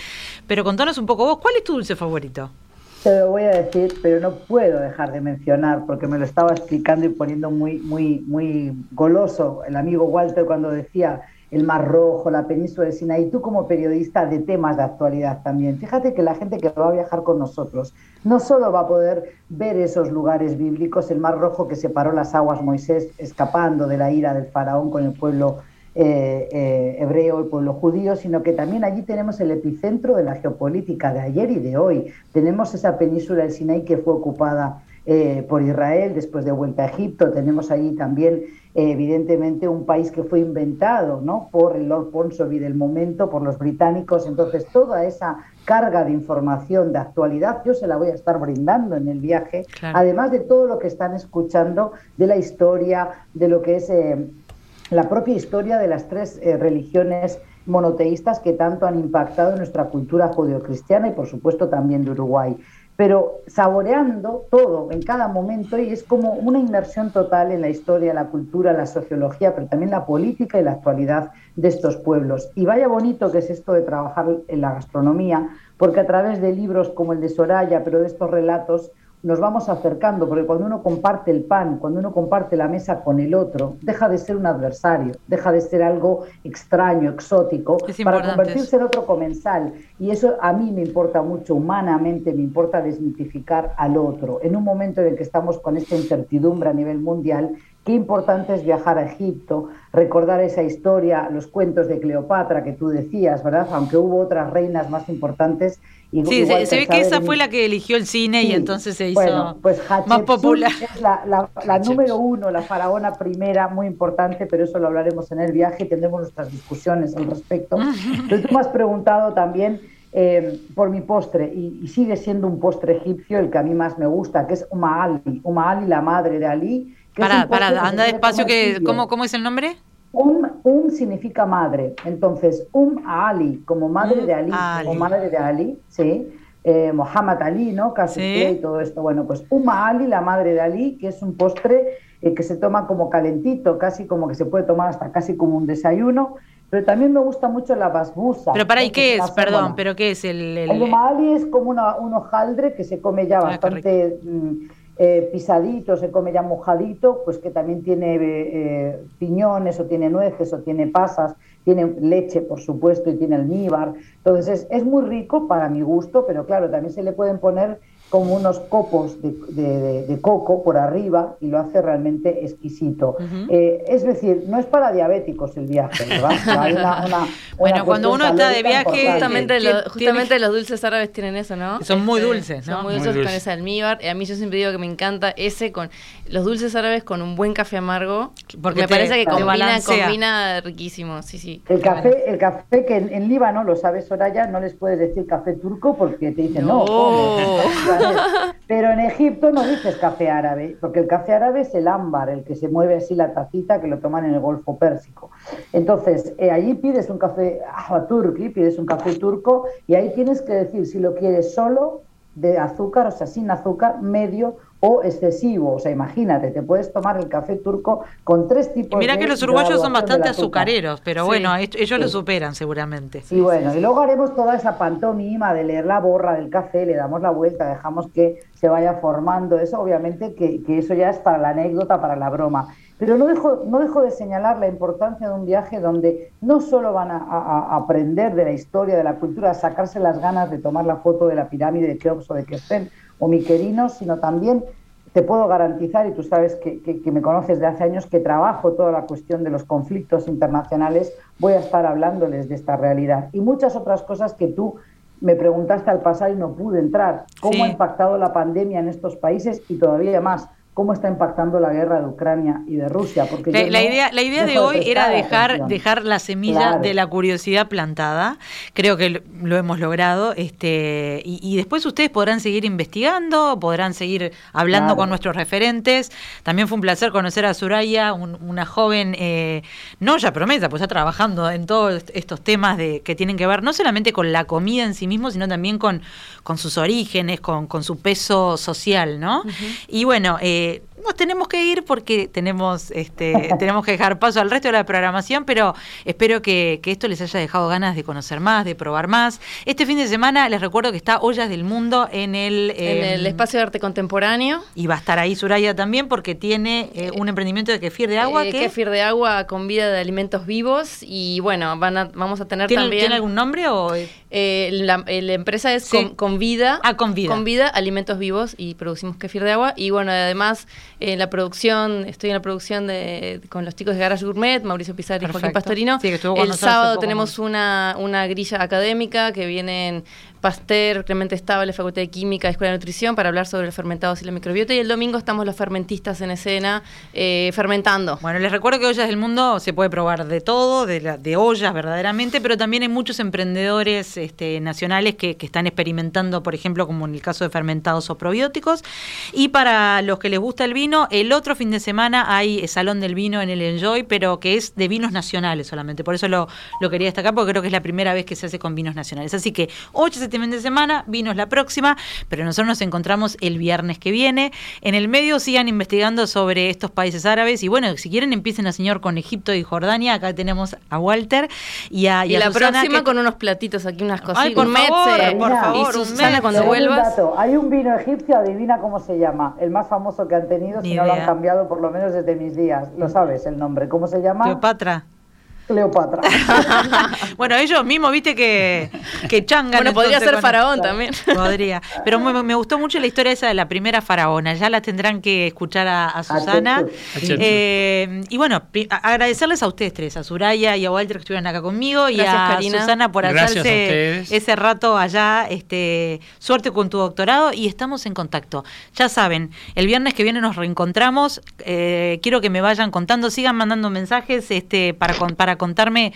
Speaker 2: Pero contanos un poco vos, ¿cuál es tu dulce favorito?
Speaker 3: Te lo voy a decir, pero no puedo dejar de mencionar porque me lo estaba explicando y poniendo muy, muy, muy goloso el amigo Walter cuando decía el Mar Rojo, la península de Sinaí, tú como periodista de temas de actualidad también. Fíjate que la gente que va a viajar con nosotros no solo va a poder ver esos lugares bíblicos, el Mar Rojo que separó las aguas Moisés escapando de la ira del faraón con el pueblo eh, eh, hebreo, el pueblo judío, sino que también allí tenemos el epicentro de la geopolítica de ayer y de hoy. Tenemos esa península del Sinaí que fue ocupada eh, por Israel después de vuelta a Egipto. Tenemos allí también, eh, evidentemente, un país que fue inventado ¿no? por el Lord Ponsonby del momento, por los británicos. Entonces, toda esa carga de información, de actualidad, yo se la voy a estar brindando en el viaje,
Speaker 2: Claro.
Speaker 3: además de todo lo que están escuchando de la historia, de lo que es eh, la propia historia de las tres eh, religiones monoteístas que tanto han impactado en nuestra cultura judeocristiana y por supuesto también de Uruguay. Pero saboreando todo en cada momento y es como una inmersión total en la historia, la cultura, la sociología, pero también la política y la actualidad de estos pueblos. Y vaya bonito que es esto de trabajar en la gastronomía, porque a través de libros como el de Soraya, pero de estos relatos, nos vamos acercando, porque cuando uno comparte el pan, cuando uno comparte la mesa con el otro, deja de ser un adversario, deja de ser algo extraño, exótico,
Speaker 2: Es
Speaker 3: para convertirse en otro comensal. Y eso a mí me importa mucho, humanamente me importa desmitificar al otro. En un momento en el que estamos con esta incertidumbre a nivel mundial, qué importante es viajar a Egipto, recordar esa historia, los cuentos de Cleopatra que tú decías, ¿verdad? Aunque hubo otras reinas más importantes. y-
Speaker 2: Sí, se, se ve que esa fue la que eligió el cine y
Speaker 3: Sí,
Speaker 2: entonces se hizo
Speaker 3: bueno, pues
Speaker 2: más popular.
Speaker 3: Es la, la- la número uno, la faraona primera, muy importante, pero eso lo hablaremos en el viaje y tendremos nuestras discusiones al respecto. Pero tú me has preguntado también eh, por mi postre, y, sigue siendo un postre egipcio el que a mí más me gusta, que es Uma Ali, Uma Ali, la madre de Ali.
Speaker 2: Para, para, anda despacio, que, ¿cómo, ¿cómo es el nombre?
Speaker 3: Um, um significa madre, entonces Um Ali, como madre de Ali, o madre de Ali, ¿sí? Eh, Muhammad Ali, ¿no? Casi y todo esto. Bueno, pues Uma Ali, la madre de Ali, que es un postre eh, que se toma como calentito, casi como que se puede tomar hasta casi como un desayuno. Pero también me gusta mucho la basbusa.
Speaker 2: Pero para, ¿y qué es? Perdón, pero ¿qué es el...?
Speaker 3: El, Uma Ali es como una, un hojaldre que se come ya ah, bastante eh, pisadito, se come ya mojadito, pues que también tiene piñones o tiene nueces o tiene pasas tiene leche, por supuesto, y tiene almíbar. Entonces es, es, muy rico para mi gusto, pero claro, también se le pueden poner como unos copos de, coco por arriba y lo hace realmente exquisito. Eh, es decir, no es para diabéticos el viaje, ¿verdad?
Speaker 2: bueno, cuando uno está de viaje,
Speaker 5: justamente, justamente los dulces árabes tienen eso, ¿no?
Speaker 2: Son muy este, dulces, ¿no?
Speaker 5: Son muy dulces con ese almíbar. A mí yo siempre digo que me encanta ese con los dulces árabes con un buen café amargo, porque me parece que combina, combina riquísimo, sí, sí.
Speaker 3: El café, el café que en, Líbano, lo sabes Soraya, no les puedes decir café turco porque te dicen no. no Pero en Egipto no dices café árabe, porque el café árabe es el ámbar, el que se mueve así la tacita que lo toman en el Golfo Pérsico. Entonces, eh, allí pides un café turki, pides un café turco y ahí tienes que decir si lo quieres solo de azúcar, o sea, sin azúcar, medio o excesivo. O sea, imagínate, te puedes tomar el café turco con tres tipos
Speaker 2: Mira que los uruguayos son bastante azucareros, pero bueno, ellos lo superan seguramente.
Speaker 3: Y bueno, y luego haremos toda esa pantomima de leer la borra del café, le damos la vuelta, dejamos que se vaya formando eso, obviamente que, eso ya es para la anécdota, para la broma. Pero no dejo, no dejo de señalar la importancia de un viaje donde no solo van a, aprender de la historia, de la cultura, a sacarse las ganas de tomar la foto de la pirámide de Keops o de Keops o Miquerinos, sino también te puedo garantizar, y tú sabes que, me conoces de hace años, que trabajo toda la cuestión de los conflictos internacionales, voy a estar hablándoles de esta realidad y muchas otras cosas que tú me preguntaste al pasar y no pude entrar. ¿Cómo ha impactado la pandemia en estos países y todavía más? Cómo está impactando la guerra de Ucrania y de Rusia. Porque
Speaker 2: la, idea, la idea de hoy era dejar, dejar la semilla de la curiosidad plantada. Creo que lo hemos logrado. Este, y, después ustedes podrán seguir investigando, podrán seguir hablando con nuestros referentes. También fue un placer conocer a Suraya, una joven, eh, no ya promesa, pues está trabajando en todos estos temas de, que tienen que ver no solamente con la comida en sí mismo, sino también con, con sus orígenes, con, con su peso social, ¿no? Y bueno, eh, it nos tenemos que ir porque tenemos, este, tenemos que dejar paso al resto de la programación, pero espero que, esto les haya dejado ganas de conocer más, de probar más. Este fin de semana les recuerdo que está Ollas del Mundo en el...
Speaker 5: en el em, espacio de arte contemporáneo.
Speaker 2: Y va a estar ahí Suraya también porque tiene eh, un emprendimiento de kefir de agua.
Speaker 5: Eh, kefir de agua con vida de alimentos vivos y bueno, van a, vamos a tener también...
Speaker 2: ¿Tiene algún nombre o...?
Speaker 5: Eh, la, empresa es con, vida.
Speaker 2: Ah, con vida.
Speaker 5: Con vida, alimentos vivos y producimos kefir de agua. Y bueno, además en la producción, estoy en la producción de, con los chicos de Garage Gourmet, Mauricio Pizarro y Joaquín Pastorino. el sábado tenemos una, una grilla académica que vienen Pasteur, Clemente Estable, Facultad de Química, Escuela de Nutrición, para hablar sobre los fermentados y la microbiota. Y el domingo estamos los fermentistas en escena eh, fermentando.
Speaker 2: Bueno, les recuerdo que Ollas del Mundo se puede probar de todo, de, de ollas verdaderamente, pero también hay muchos emprendedores este, nacionales que, están experimentando, por ejemplo, como en el caso de fermentados o probióticos. Y para los que les gusta el vino, el otro fin de semana hay Salón del Vino en el Enjoy, pero que es de vinos nacionales solamente. Por eso lo, lo quería destacar, porque creo que es la primera vez que se hace con vinos nacionales. Así que 8 este fin de semana, vino la próxima, pero nosotros nos encontramos el viernes que viene. En el medio sigan investigando sobre estos países árabes y bueno, si quieren empiecen a señor con Egipto y Jordania. Acá tenemos a Walter y a,
Speaker 5: y, la próxima con unos platitos aquí, unas cositas. por, favor,
Speaker 2: por favor,
Speaker 5: y Susana cuando vuelvas.
Speaker 3: Hay un vino egipcio, adivina cómo se llama, el más famoso que han tenido, si no lo han cambiado por lo menos desde mis días. Lo sabes el nombre, ¿cómo se llama?
Speaker 2: Cleopatra.
Speaker 3: Cleopatra.
Speaker 2: bueno, ellos mismos, viste que, que changan.
Speaker 5: Bueno, podría ser faraón también.
Speaker 2: Podría. Pero me, gustó mucho la historia esa de la primera faraona. Ya la tendrán que escuchar a, Susana. Eh, y bueno, agradecerles a ustedes tres, a Suraya y a Walter que estuvieron acá conmigo y a Susana por hacerse ese rato allá. Este, suerte con tu doctorado y estamos en contacto. Ya saben, el viernes que viene nos reencontramos. Eh, quiero que me vayan contando, sigan mandando mensajes este, para, para contarme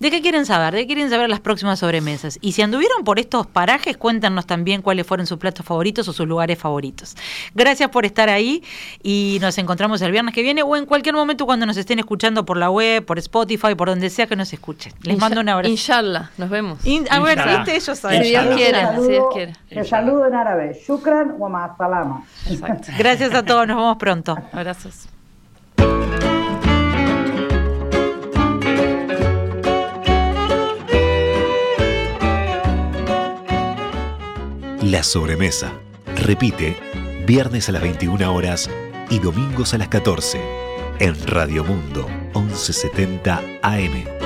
Speaker 2: ¿De qué quieren saber? ¿De qué quieren saber las próximas sobremesas? Y si anduvieron por estos parajes, cuéntanos también cuáles fueron sus platos favoritos o sus lugares favoritos. Gracias por estar ahí y nos encontramos el viernes que viene o en cualquier momento cuando nos estén escuchando por la web, por Spotify, por donde sea que nos escuchen. Les mando un abrazo.
Speaker 5: Inshallah, nos vemos.
Speaker 2: a ver, ¿viste? Ellos saben.
Speaker 5: Si Dios quiere, si Dios quiere.
Speaker 3: Te saludo en árabe. Shukran wa ma'asalama.
Speaker 2: Gracias a todos, nos vemos pronto.
Speaker 5: Abrazos.
Speaker 1: La sobremesa. Repite, viernes a las 21 horas y domingos a las 14 en Radio Mundo 1170 AM.